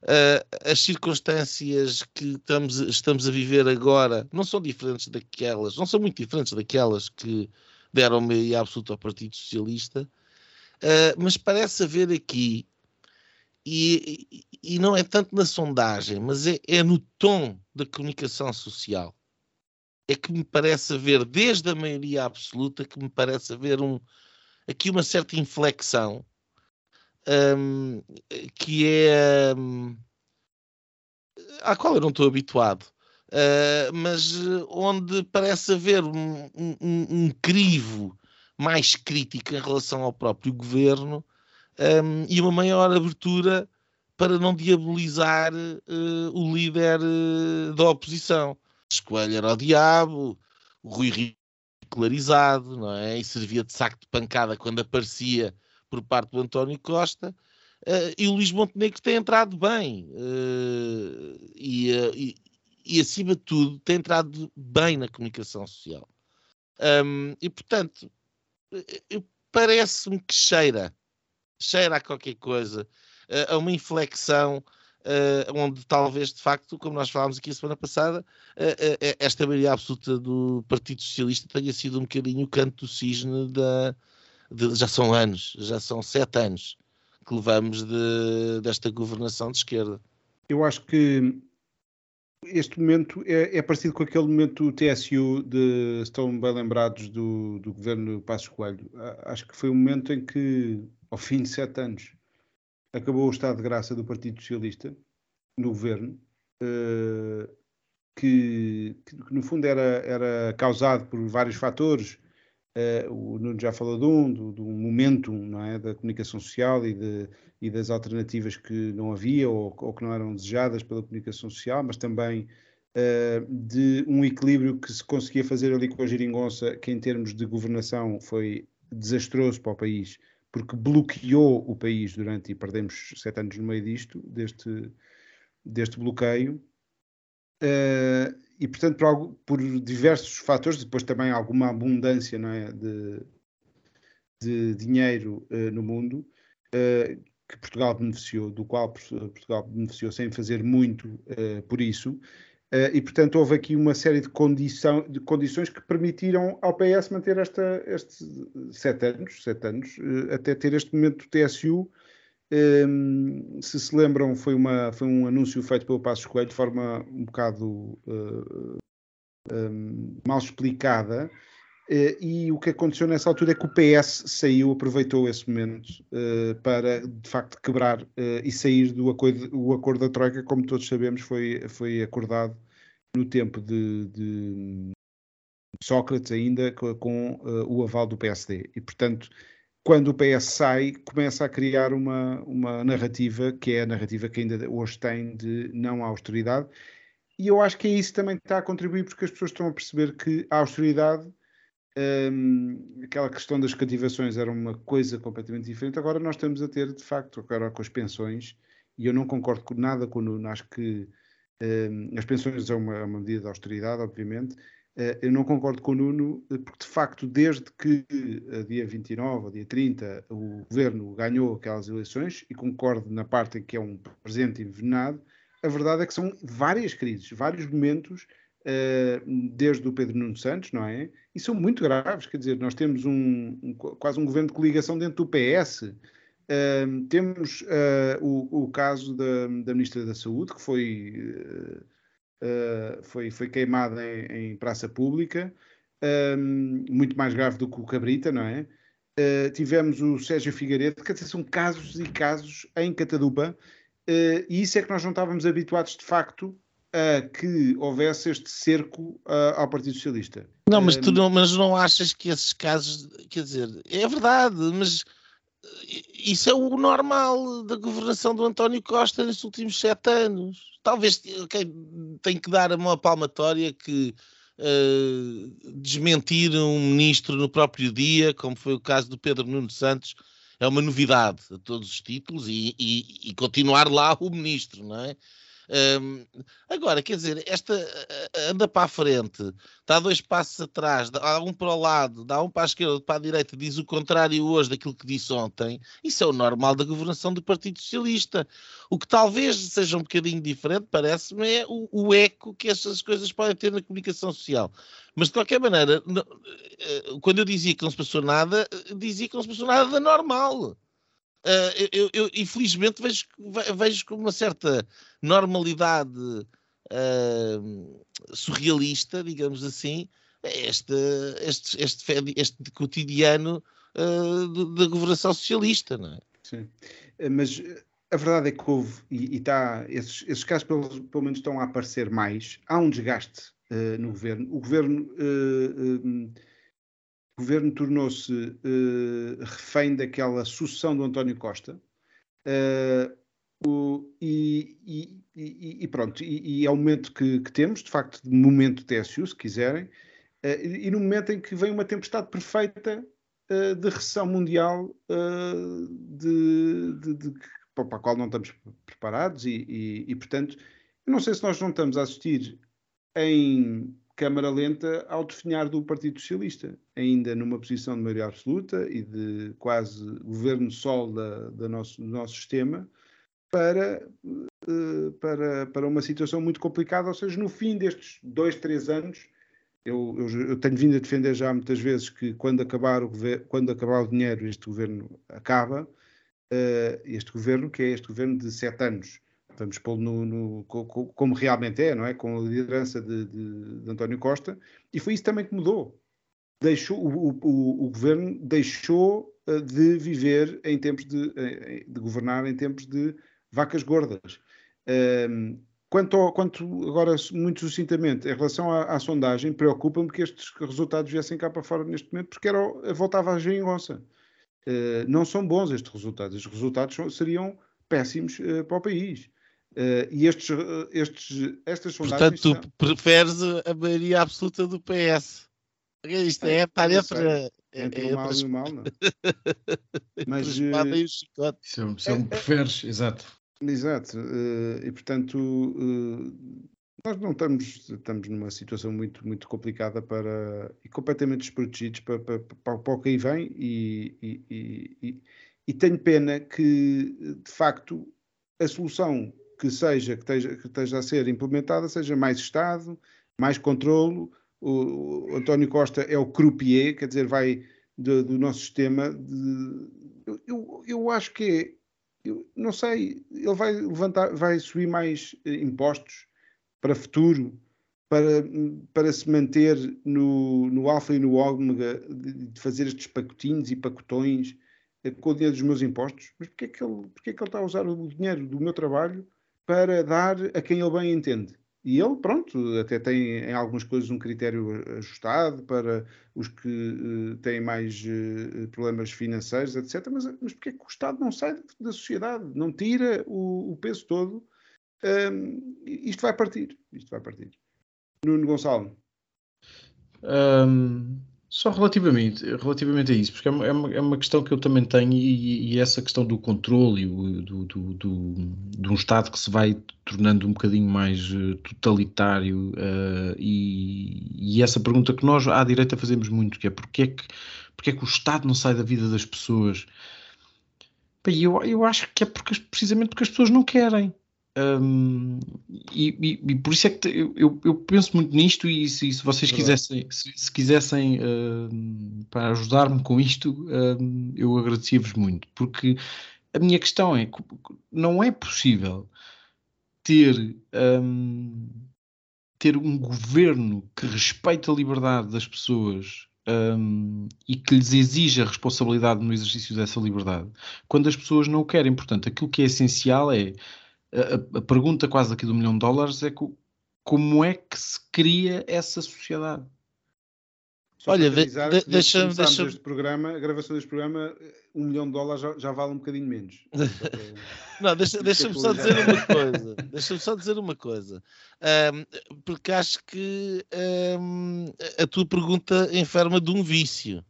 Uh, as circunstâncias que estamos, estamos a viver agora não são diferentes daquelas, não são muito diferentes daquelas que deram meio absoluto ao Partido Socialista, uh, mas parece haver aqui, e, e, e, não é tanto na sondagem, mas é, é no tom da comunicação social. É que me parece haver, desde a maioria absoluta, que me parece haver um, aqui uma certa inflexão um, que é um, à qual eu não estou habituado, uh, mas onde parece haver um, um, um, crivo mais crítico em relação ao próprio governo hum, e uma maior abertura para não diabolizar uh, o líder uh, da oposição. Escoelho era o diabo, o Rui ridicularizado, não é? E servia de saco de pancada quando aparecia por parte do António Costa. Uh, e o Luís Montenegro tem entrado bem. Uh, e, uh, e, e, acima de tudo, tem entrado bem na comunicação social. Um, e, portanto, parece-me que cheira, cheira a qualquer coisa, a uma inflexão uh, onde talvez, de facto, como nós falámos aqui a semana passada, uh, esta maioria absoluta do Partido Socialista tenha sido um bocadinho o canto do cisne da. De, já são anos, já são sete anos que levamos de, desta governação de esquerda. Eu acho que este momento é, é, parecido com aquele momento do TSU, de, estão bem lembrados do, do governo Passos Coelho. Acho que foi um momento em que, ao fim de sete anos, acabou o estado de graça do Partido Socialista no governo, uh, que, que, no fundo era, era causado por vários fatores. Uh, o Nuno já falou de um, do, do momento não é, da comunicação social e, de, e das alternativas que não havia ou, ou, que não eram desejadas pela comunicação social, mas também uh, de um equilíbrio que se conseguia fazer ali com a geringonça, que em termos de governação foi desastroso para o país, porque bloqueou o país durante, e perdemos sete anos no meio disto, deste, deste bloqueio. Uh, e, portanto, por, por, diversos fatores, depois também alguma abundância é, de, de dinheiro uh, no mundo, uh, que Portugal beneficiou, do qual Portugal beneficiou sem fazer muito por isso, Uh, e, portanto, houve aqui uma série de, condição, de, condições que permitiram ao PS manter esta, estes sete anos, sete anos uh, até ter este momento do TSU. Um, se se lembram, foi, uma, foi um anúncio feito pelo Passos Coelho de forma um bocado uh, um, ehm, mal explicada. e o que aconteceu nessa altura é que o PS saiu, aproveitou esse momento para, de facto, quebrar e sair do acordo, o acordo da Troika, como todos sabemos, foi, foi acordado no tempo de, de Sócrates ainda com uh, o aval do PSD. E, portanto, quando o PS sai, começa a criar uma, uma narrativa que é a narrativa que ainda hoje tem de não austeridade. E eu acho que é isso também que está a contribuir, porque as pessoas estão a perceber que a austeridade, um, aquela questão das cativações era uma coisa completamente diferente. Agora nós estamos a ter, de facto, agora com as pensões, e eu não concordo com nada com o Nuno, acho que as pensões são uma, uma, medida de austeridade, obviamente. Eh, eu não concordo com o Nuno, eh, porque de facto, desde que a dia 29 ou dia 30 o governo ganhou aquelas eleições, e concordo na parte em que é um presente envenenado, a verdade é que são várias crises, vários momentos desde o Pedro Nuno Santos, não é? E são muito graves, quer dizer, nós temos um, quase um governo de coligação dentro do PS. Temos o, o, caso da, da, Ministra da Saúde, que foi, foi, foi queimada em, em praça pública, muito mais grave do que o Cabrita, não é? Uh, tivemos o Sérgio Figueiredo, dizer, são casos e casos em Catadupa, uh, e isso é que nós não estávamos habituados de facto a que houvesse este cerco uh, ao Partido Socialista. Não, mas tu não, mas não achas que esses casos, quer dizer, é verdade, mas isso é o normal da governação do António Costa nestes últimos sete anos. Talvez okay, tem que dar uma palmatória que uh, desmentir um ministro no próprio dia, como foi o caso do Pedro Nuno Santos, é uma novidade a todos os títulos e, e, e continuar lá o ministro, não é? Um, agora, quer dizer, esta anda para a frente, dá dois passos atrás, dá um para o lado, dá um para a esquerda, para a direita, diz o contrário hoje daquilo que disse ontem. Isso é o normal da governação do Partido Socialista. O que talvez seja um bocadinho diferente, parece-me, é o, o eco que essas coisas podem ter na comunicação social. Mas de qualquer maneira, eh, quando eu dizia que não se passou nada, dizia que não se passou nada da normal. Uh, eu, eu, infelizmente vejo, vejo com uma certa normalidade uh, surrealista, digamos assim, este, este, este, este cotidiano uh, da governação socialista, não é? Sim, mas a verdade é que houve, e, e tá, esses, esses casos pelo, pelo, menos estão a aparecer mais, há um desgaste no governo. O governo o governo tornou-se uh, refém daquela sucessão do António Costa. Uh, o, e, e, e, pronto, e, é o momento que, que, temos, de facto, momento TSU, se quiserem, uh, e, no momento em que vem uma tempestade perfeita de recessão mundial de, de, de, para a qual não estamos preparados, e, portanto, eu não sei se nós não estamos a assistir em câmara lenta ao definhar do Partido Socialista, ainda numa posição de maioria absoluta e de quase governo sol da, da nosso, do nosso sistema, para, uh, para, para uma situação muito complicada. Ou seja, no fim destes dois, três anos, eu, eu, eu tenho vindo a defender já muitas vezes que quando acabar o, quando acabar o dinheiro, este governo acaba. Uh, este governo, que é este governo de sete anos, vamos pô-lo no, no, como realmente é, não é? Com a liderança de, de, de António Costa, e foi isso também que mudou. Deixou, o, o, o governo deixou uh, de viver em tempos de, uh, de governar em tempos de vacas gordas. Uh, quanto, ao, quanto agora, muito sucintamente, em relação à, à sondagem, preocupa-me que estes resultados viessem cá para fora neste momento, porque era, voltava a geringonça. Uh, não são bons estes resultados. Estes resultados seriam péssimos uh, para o país. Uh, e estes, uh, estes, estas sondagens. Portanto, tu preferes a maioria absoluta do PS. Isto é, é estar entre. Entre é, o mal e o mal, não? <laughs> Mas. Uh, e o chicote. Se eu, se eu é, me preferes, exato. Exato. e portanto. nós não estamos, estamos numa situação muito, muito complicada para, e completamente desprotegidos para, para, para, para o que aí vem e, e, e, e tenho pena que, de facto, a solução que seja que esteja, que esteja a ser implementada seja mais Estado, mais controlo. O, o António Costa é o croupier, quer dizer, vai do, do nosso sistema. De, eu, eu acho que é, eu não sei, ele vai levantar, vai subir mais eh, impostos para futuro, para, para se manter no, no alfa e no ômega, de, de fazer estes pacotinhos e pacotões eh, com o dinheiro dos meus impostos. Mas porquê é que ele, é que ele está a usar o dinheiro do meu trabalho para dar a quem ele bem entende. E ele, pronto, até tem em algumas coisas um critério ajustado para os que uh, têm mais uh, problemas financeiros, etc. Mas, mas porquê é que o Estado não sai da sociedade? Não tira o, o peso todo? Um, isto vai partir. Isto vai partir. Nuno Gonçalo. Um, só relativamente, relativamente a isso, porque é uma, é uma é questão que eu também tenho e, e essa questão do controle do, do, do, de um Estado que se vai tornando um bocadinho mais eh, totalitário uh, e, e, essa pergunta que nós à direita fazemos muito, que é porque é que, porque é que o Estado não sai da vida das pessoas? Bem, eu, eu acho que é porque, precisamente porque as pessoas não querem. Um, e, e, e, por isso é que eu, eu, penso muito nisto e se, se vocês quisessem, se, se quisessem uh, para ajudar-me com isto, uh, eu agradecia-vos muito, porque a minha questão é que não é possível ter, um, ter um governo que respeite a liberdade das pessoas um, e que lhes exija responsabilidade no exercício dessa liberdade, quando as pessoas não o querem. Portanto, aquilo que é essencial é a, a pergunta quase aqui do milhão de dólares é como é que se cria essa sociedade? Só Olha, de, de, deixa-me. Deixa este programa, a gravação deste programa, um milhão de dólares já, já vale um bocadinho menos. <laughs> Não, deixa-me deixa só dizer uma coisa. Deixa-me só dizer uma coisa. Um, porque acho que um, a tua pergunta enferma de um vício.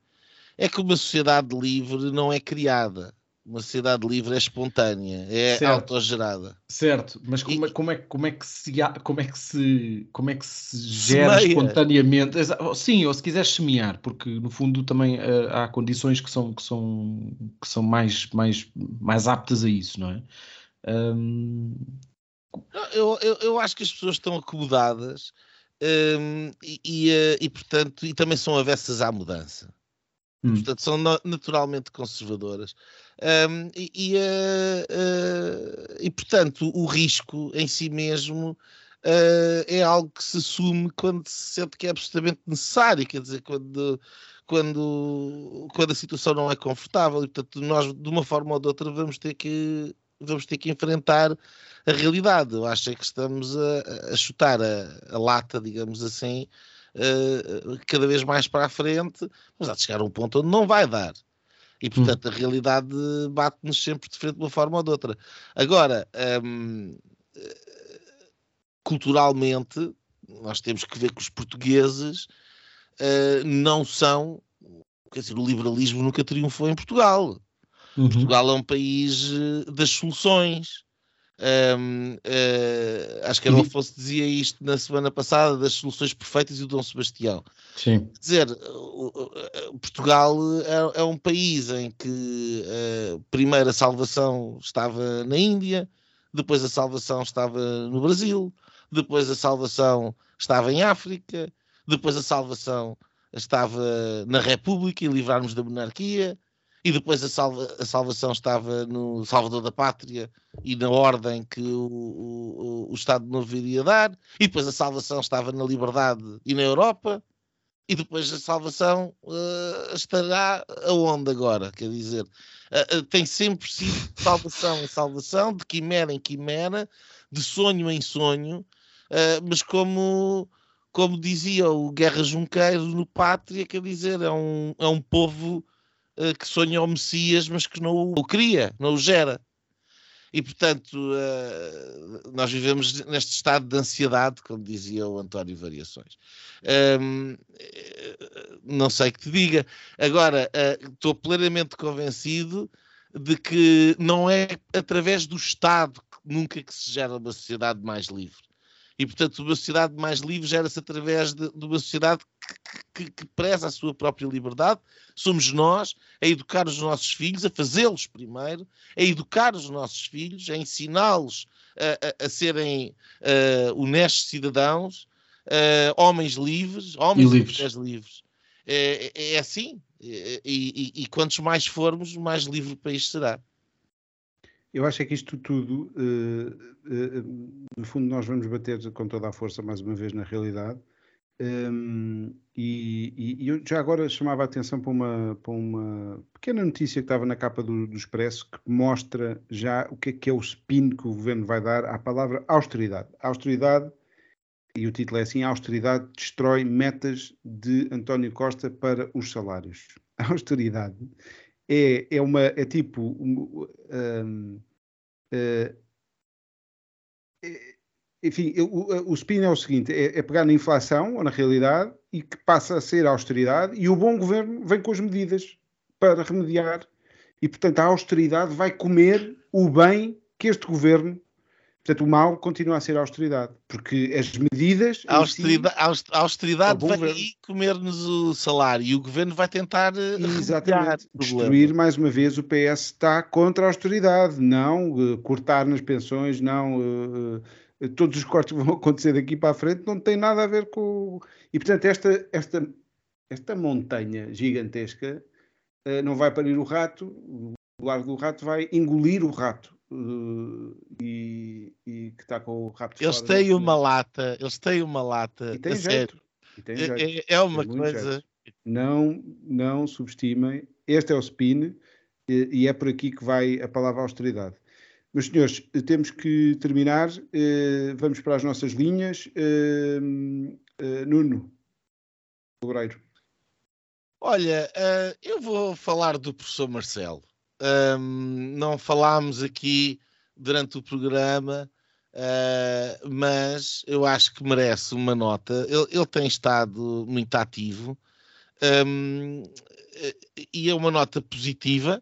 É que uma sociedade livre não é criada uma sociedade livre é espontânea, é certo. autogerada. Certo, mas como, e, como, é, como, é que se, como é que se, como é que se gera semeia. espontaneamente? Sim, ou se quiseres semear, porque no fundo também uh, há condições que são, que são, que são mais, mais, mais aptas a isso, não é? Um... Eu, eu, eu acho que as pessoas estão acomodadas um, e, e, eh, e, portanto, e também são avessas à mudança. Hum. Portanto, são naturalmente conservadoras. Um, e, e, uh, uh, e, portanto, o risco em si mesmo uh, é algo que se assume quando se sente que é absolutamente necessário, quer dizer, quando, quando, quando a situação não é confortável. E, portanto, nós, de uma forma ou de outra, vamos ter que, vamos ter que enfrentar a realidade. Eu acho é que estamos a, a chutar a, a lata, digamos assim, uh, cada vez mais para a frente, mas há de chegar a um ponto onde não vai dar. E, portanto, hum. a realidade bate-nos sempre de frente de uma forma ou de outra. Agora, um, culturalmente, nós temos que ver que os portugueses uh, não são. Quer dizer, o liberalismo nunca triunfou em Portugal. Uhum. Portugal é um país das soluções. Um, uh, eh, acho que era o Afonso dizia isto na semana passada das soluções perfeitas e o Dom Sebastião. Sim. Quer dizer, Portugal é, é, um país em que uh, primeiro a salvação estava na Índia, depois a salvação estava no Brasil, depois a salvação estava em África, depois a salvação estava na República e livrarmos da monarquia, e depois a, salva, a, salvação estava no Salvador da Pátria e na ordem que o, o, o Estado Novo iria dar, e depois a salvação estava na liberdade e na Europa, e depois a salvação uh, estará aonde agora? Quer dizer, uh, uh, tem sempre sido salvação em salvação, de quimera em quimera, de sonho em sonho, mas como, como dizia o Guerra Junqueiro no Pátria, quer dizer, é um, é um povo que sonha o Messias, mas que não o cria, não o gera. E, portanto, uh, nós vivemos neste estado de ansiedade, como dizia o António Variações. Um, eh, não sei que te diga. Agora, estou plenamente convencido de que não é através do Estado nunca que se gera uma sociedade mais livre. E, portanto, uma sociedade mais livre gera-se através de, de, uma sociedade que, que, que, preza a sua própria liberdade. Somos nós a educar os nossos filhos, a fazê-los primeiro, a educar os nossos filhos, a ensiná-los a, a, a, serem uh, honestos cidadãos, uh, homens livres, homens e livres. livres. É, é, é assim. E, e, e quantos mais formos, mais livre o país será. Eu acho é que isto tudo, uh, uh, no fundo, nós vamos bater com toda a força mais uma vez na realidade. Um, e, e, e, eu já agora chamava a atenção para uma, para uma pequena notícia que estava na capa do, do Expresso que mostra já o que é, que é o spin que o governo vai dar à palavra austeridade. A austeridade, e o título é assim: a austeridade destrói metas de António Costa para os salários. A <laughs> austeridade é, é uma é tipo um, um, Uh, enfim, o, o spin é o seguinte: é, é, pegar na inflação ou na realidade e que passa a ser a austeridade, e o bom governo vem com as medidas para remediar, e portanto a austeridade vai comer o bem que este governo Portanto, o mal continua a ser a austeridade, porque as medidas. A austeridade, si, a austeridade vai aí comer-nos o salário e o governo vai tentar. eh, Exatamente. Destruir mais uma vez o PS está contra a austeridade, não uh, cortar nas pensões, não. Uh, uh, todos os cortes que vão <laughs> acontecer daqui para a frente não tem nada a ver com. E portanto, esta, esta, esta montanha gigantesca não vai parir o rato, o largo do rato vai engolir o rato. Uh, e, e, que está com o rapto Eles têm uma lata, eles têm uma lata. E tem jeito. E tem jeito. É, é, uma coisa. Não, não subestimem. Este é o spin e, e, é por aqui que vai a palavra austeridade. Meus senhores, temos que terminar. Uh, vamos para as nossas linhas. Uh, Nuno, Obreiro. Olha, eu vou falar do professor Marcelo. Um, não falámos aqui durante o programa, uh, mas eu acho que merece uma nota. Ele, ele tem estado muito ativo um, e é uma nota positiva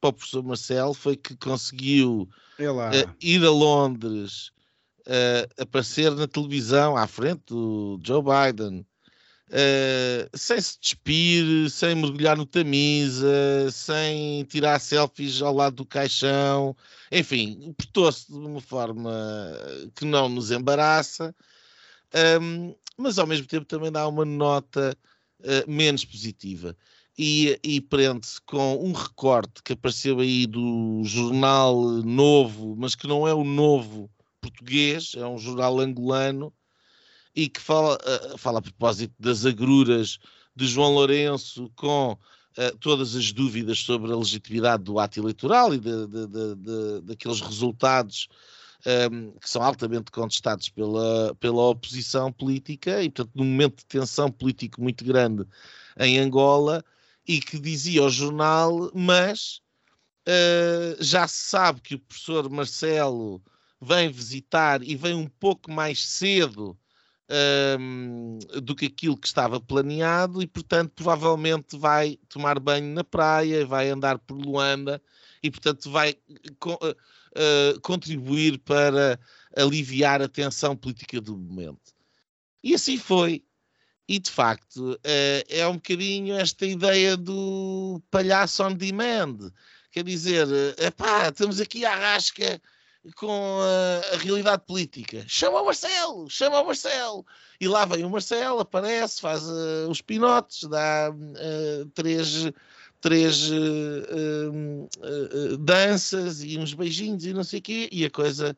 para o professor Marcelo. Foi que conseguiu uh, ir a Londres, uh, aparecer na televisão à frente do Joe Biden Uh, sem se despir, sem mergulhar no Tamisa, sem tirar selfies ao lado do caixão, enfim, portou-se de uma forma que não nos embaraça, um, mas ao mesmo tempo também dá uma nota uh, menos positiva. E, e prende-se com um recorte que apareceu aí do jornal novo, mas que não é o novo português, é um jornal angolano, e que fala, uh, fala a propósito das agruras de João Lourenço com uh, todas as dúvidas sobre a legitimidade do ato eleitoral e de, de, de, daqueles resultados um, ehm, que são altamente contestados pela, pela oposição política e, portanto, num momento de tensão político muito grande em Angola e que dizia ao jornal, mas uh, já se sabe que o professor Marcelo vem visitar e vem um pouco mais cedo um, do que aquilo que estava planeado e, portanto, provavelmente vai tomar banho na praia, vai andar por Luanda e, portanto, vai co uh, contribuir para aliviar a tensão política do momento. E assim foi. E de facto uh, é um bocadinho esta ideia do palhaço on demand. Quer dizer, epá, estamos aqui à rasca com a, a, realidade política. Chama o Marcelo, chama o Marcelo. E lá vem o Marcelo, aparece, faz uh, os pinotes, dá uh, três, três uh, danças e uns beijinhos e não sei o quê, e a coisa.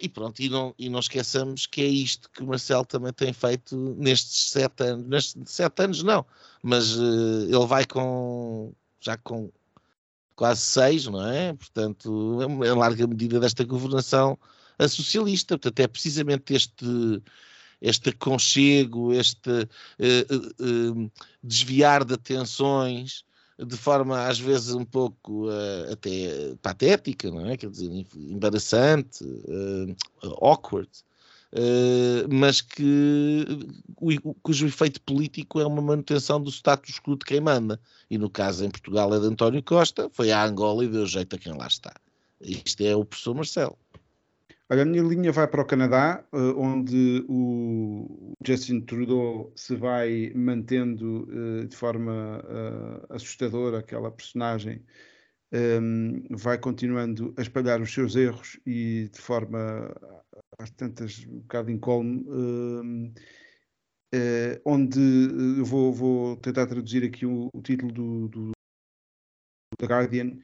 e pronto, e não, e não esqueçamos que é isto que o Marcelo também tem feito nestes sete anos. Nestes sete anos, não, mas ele vai com já com quase seis, não é? Portanto, é em larga medida desta governação a socialista. Portanto, é precisamente este, este aconchego, este uh, uh, uh, desviar de atenções de forma às vezes um pouco até patética, não é? Quer dizer, embaraçante, awkward. Uh, mas que cujo efeito político é uma manutenção do status quo de quem manda. E no caso em Portugal é de António Costa, foi à Angola e deu jeito a quem lá está. Isto é o professor Marcelo. Olha, a minha linha vai para o Canadá, eh, onde o Justin Trudeau se vai mantendo uh, de forma assustadora, aquela personagem vai continuando a espalhar os seus erros e de forma às tantas um bocado incólume, um, uh, eh, onde eu vou, vou, tentar traduzir aqui o, o título do, do, do Guardian,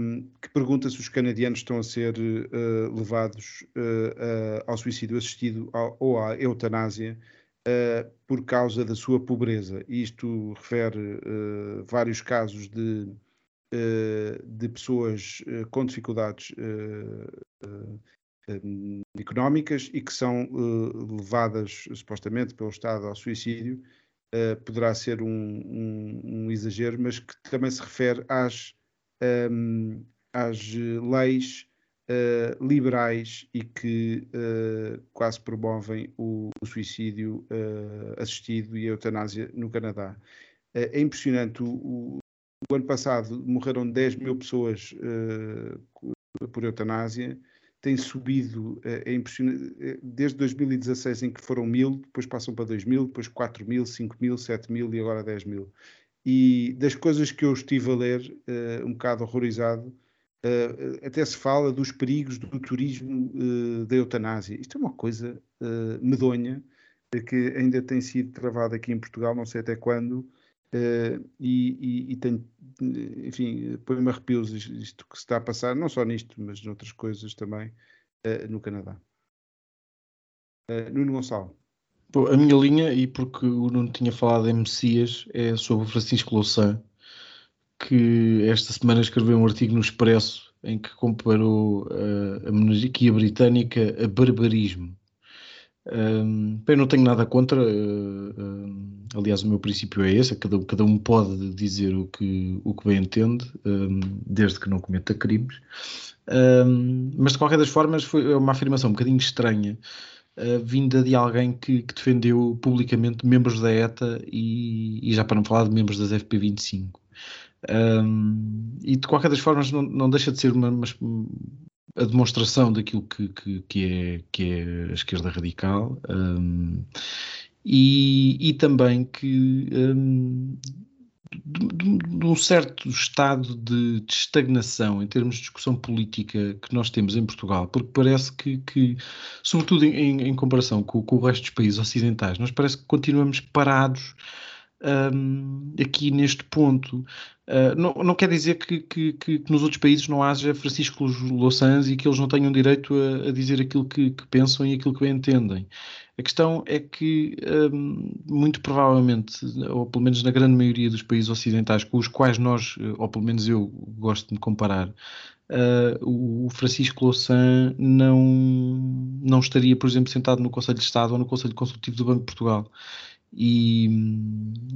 um, que pergunta se os canadianos estão a ser uh, levados uh, ao suicídio assistido ao, ou à eutanásia por causa da sua pobreza. Isto refere vários casos de eh, de pessoas eh, com dificuldades eh, económicas e que são levadas supostamente pelo Estado ao suicídio, poderá ser um, um, um, exagero, mas que também se refere às, um, às leis uh, liberais e que uh, quase promovem o, o suicídio uh, assistido e a eutanásia no Canadá. é impressionante o, o ano passado morreram 10 mil pessoas uh, por eutanásia, tem subido, é impressionante, desde 2016 em que foram mil, depois passam para 2 mil, depois 4 mil, 5 mil, 7 mil e agora 10 mil. E das coisas que eu estive a ler, um bocado horrorizado, até se fala dos perigos do turismo da eutanásia. Isto é uma coisa medonha, que ainda tem sido travada aqui em Portugal, não sei até quando, Uh, e, e, e tem, enfim, põe-me arrepios isto que se está a passar, não só nisto, mas noutras coisas também uh, no Canadá. Uh, Nuno Gonçalo. A minha linha, e porque o Nuno tinha falado em Messias, é sobre Francisco Louçã, que esta semana escreveu um artigo no Expresso em que comparou a monarquia britânica a barbarismo. Um, eu não tenho nada contra, uh, uh, aliás, o meu princípio é esse: é cada, cada um pode dizer o que, o que bem entende, um, desde que não cometa crimes. Um, mas de qualquer das formas, foi uma afirmação um bocadinho estranha, uh, vinda de alguém que, que, defendeu publicamente membros da ETA e, e, já para não falar de membros das FP25. e de qualquer das formas, não, não deixa de ser uma, uma a demonstração daquilo que, que, que, é, que é a esquerda radical um, e, e, também que um, de, de, de, um certo estado de, de, estagnação em termos de discussão política que nós temos em Portugal, porque parece que, que sobretudo em, em comparação com, com, o resto dos países ocidentais, nós parece que continuamos parados um, aqui neste ponto. Uh, não, não, quer dizer que, que, que, nos outros países não haja Francisco Louçãs e que eles não tenham direito a, a dizer aquilo que, que, pensam e aquilo que entendem. A questão é que, um, muito provavelmente, ou pelo menos na grande maioria dos países ocidentais com os quais nós, ou pelo menos eu gosto de me comparar, uh, o Francisco Louçã não, não estaria, por exemplo, sentado no Conselho de Estado ou no Conselho Consultivo do Banco de Portugal. E,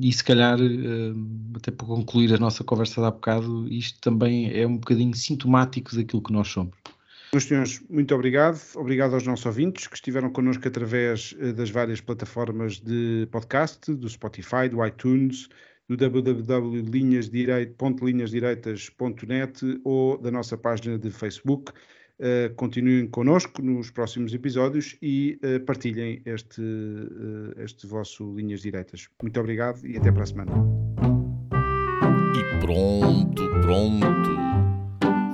e se calhar, eh, até para concluir a nossa conversa de há bocado, isto também é um bocadinho sintomático daquilo que nós somos. Meus senhores, muito obrigado. Obrigado aos nossos ouvintes que estiveram connosco através eh, das várias plataformas de podcast, do Spotify, do iTunes, do www.linhasdireitas.net ou da nossa página de Facebook. Uh, continuem connosco nos próximos episódios e uh, partilhem este, uh, este vosso Linhas Direitas. Muito obrigado e até para a semana. E pronto, pronto.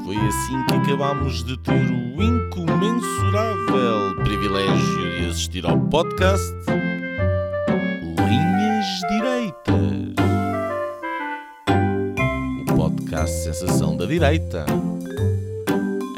Foi assim que acabámos de ter o incomensurável privilégio de assistir ao podcast Linhas Direitas. O podcast Sensação da Direita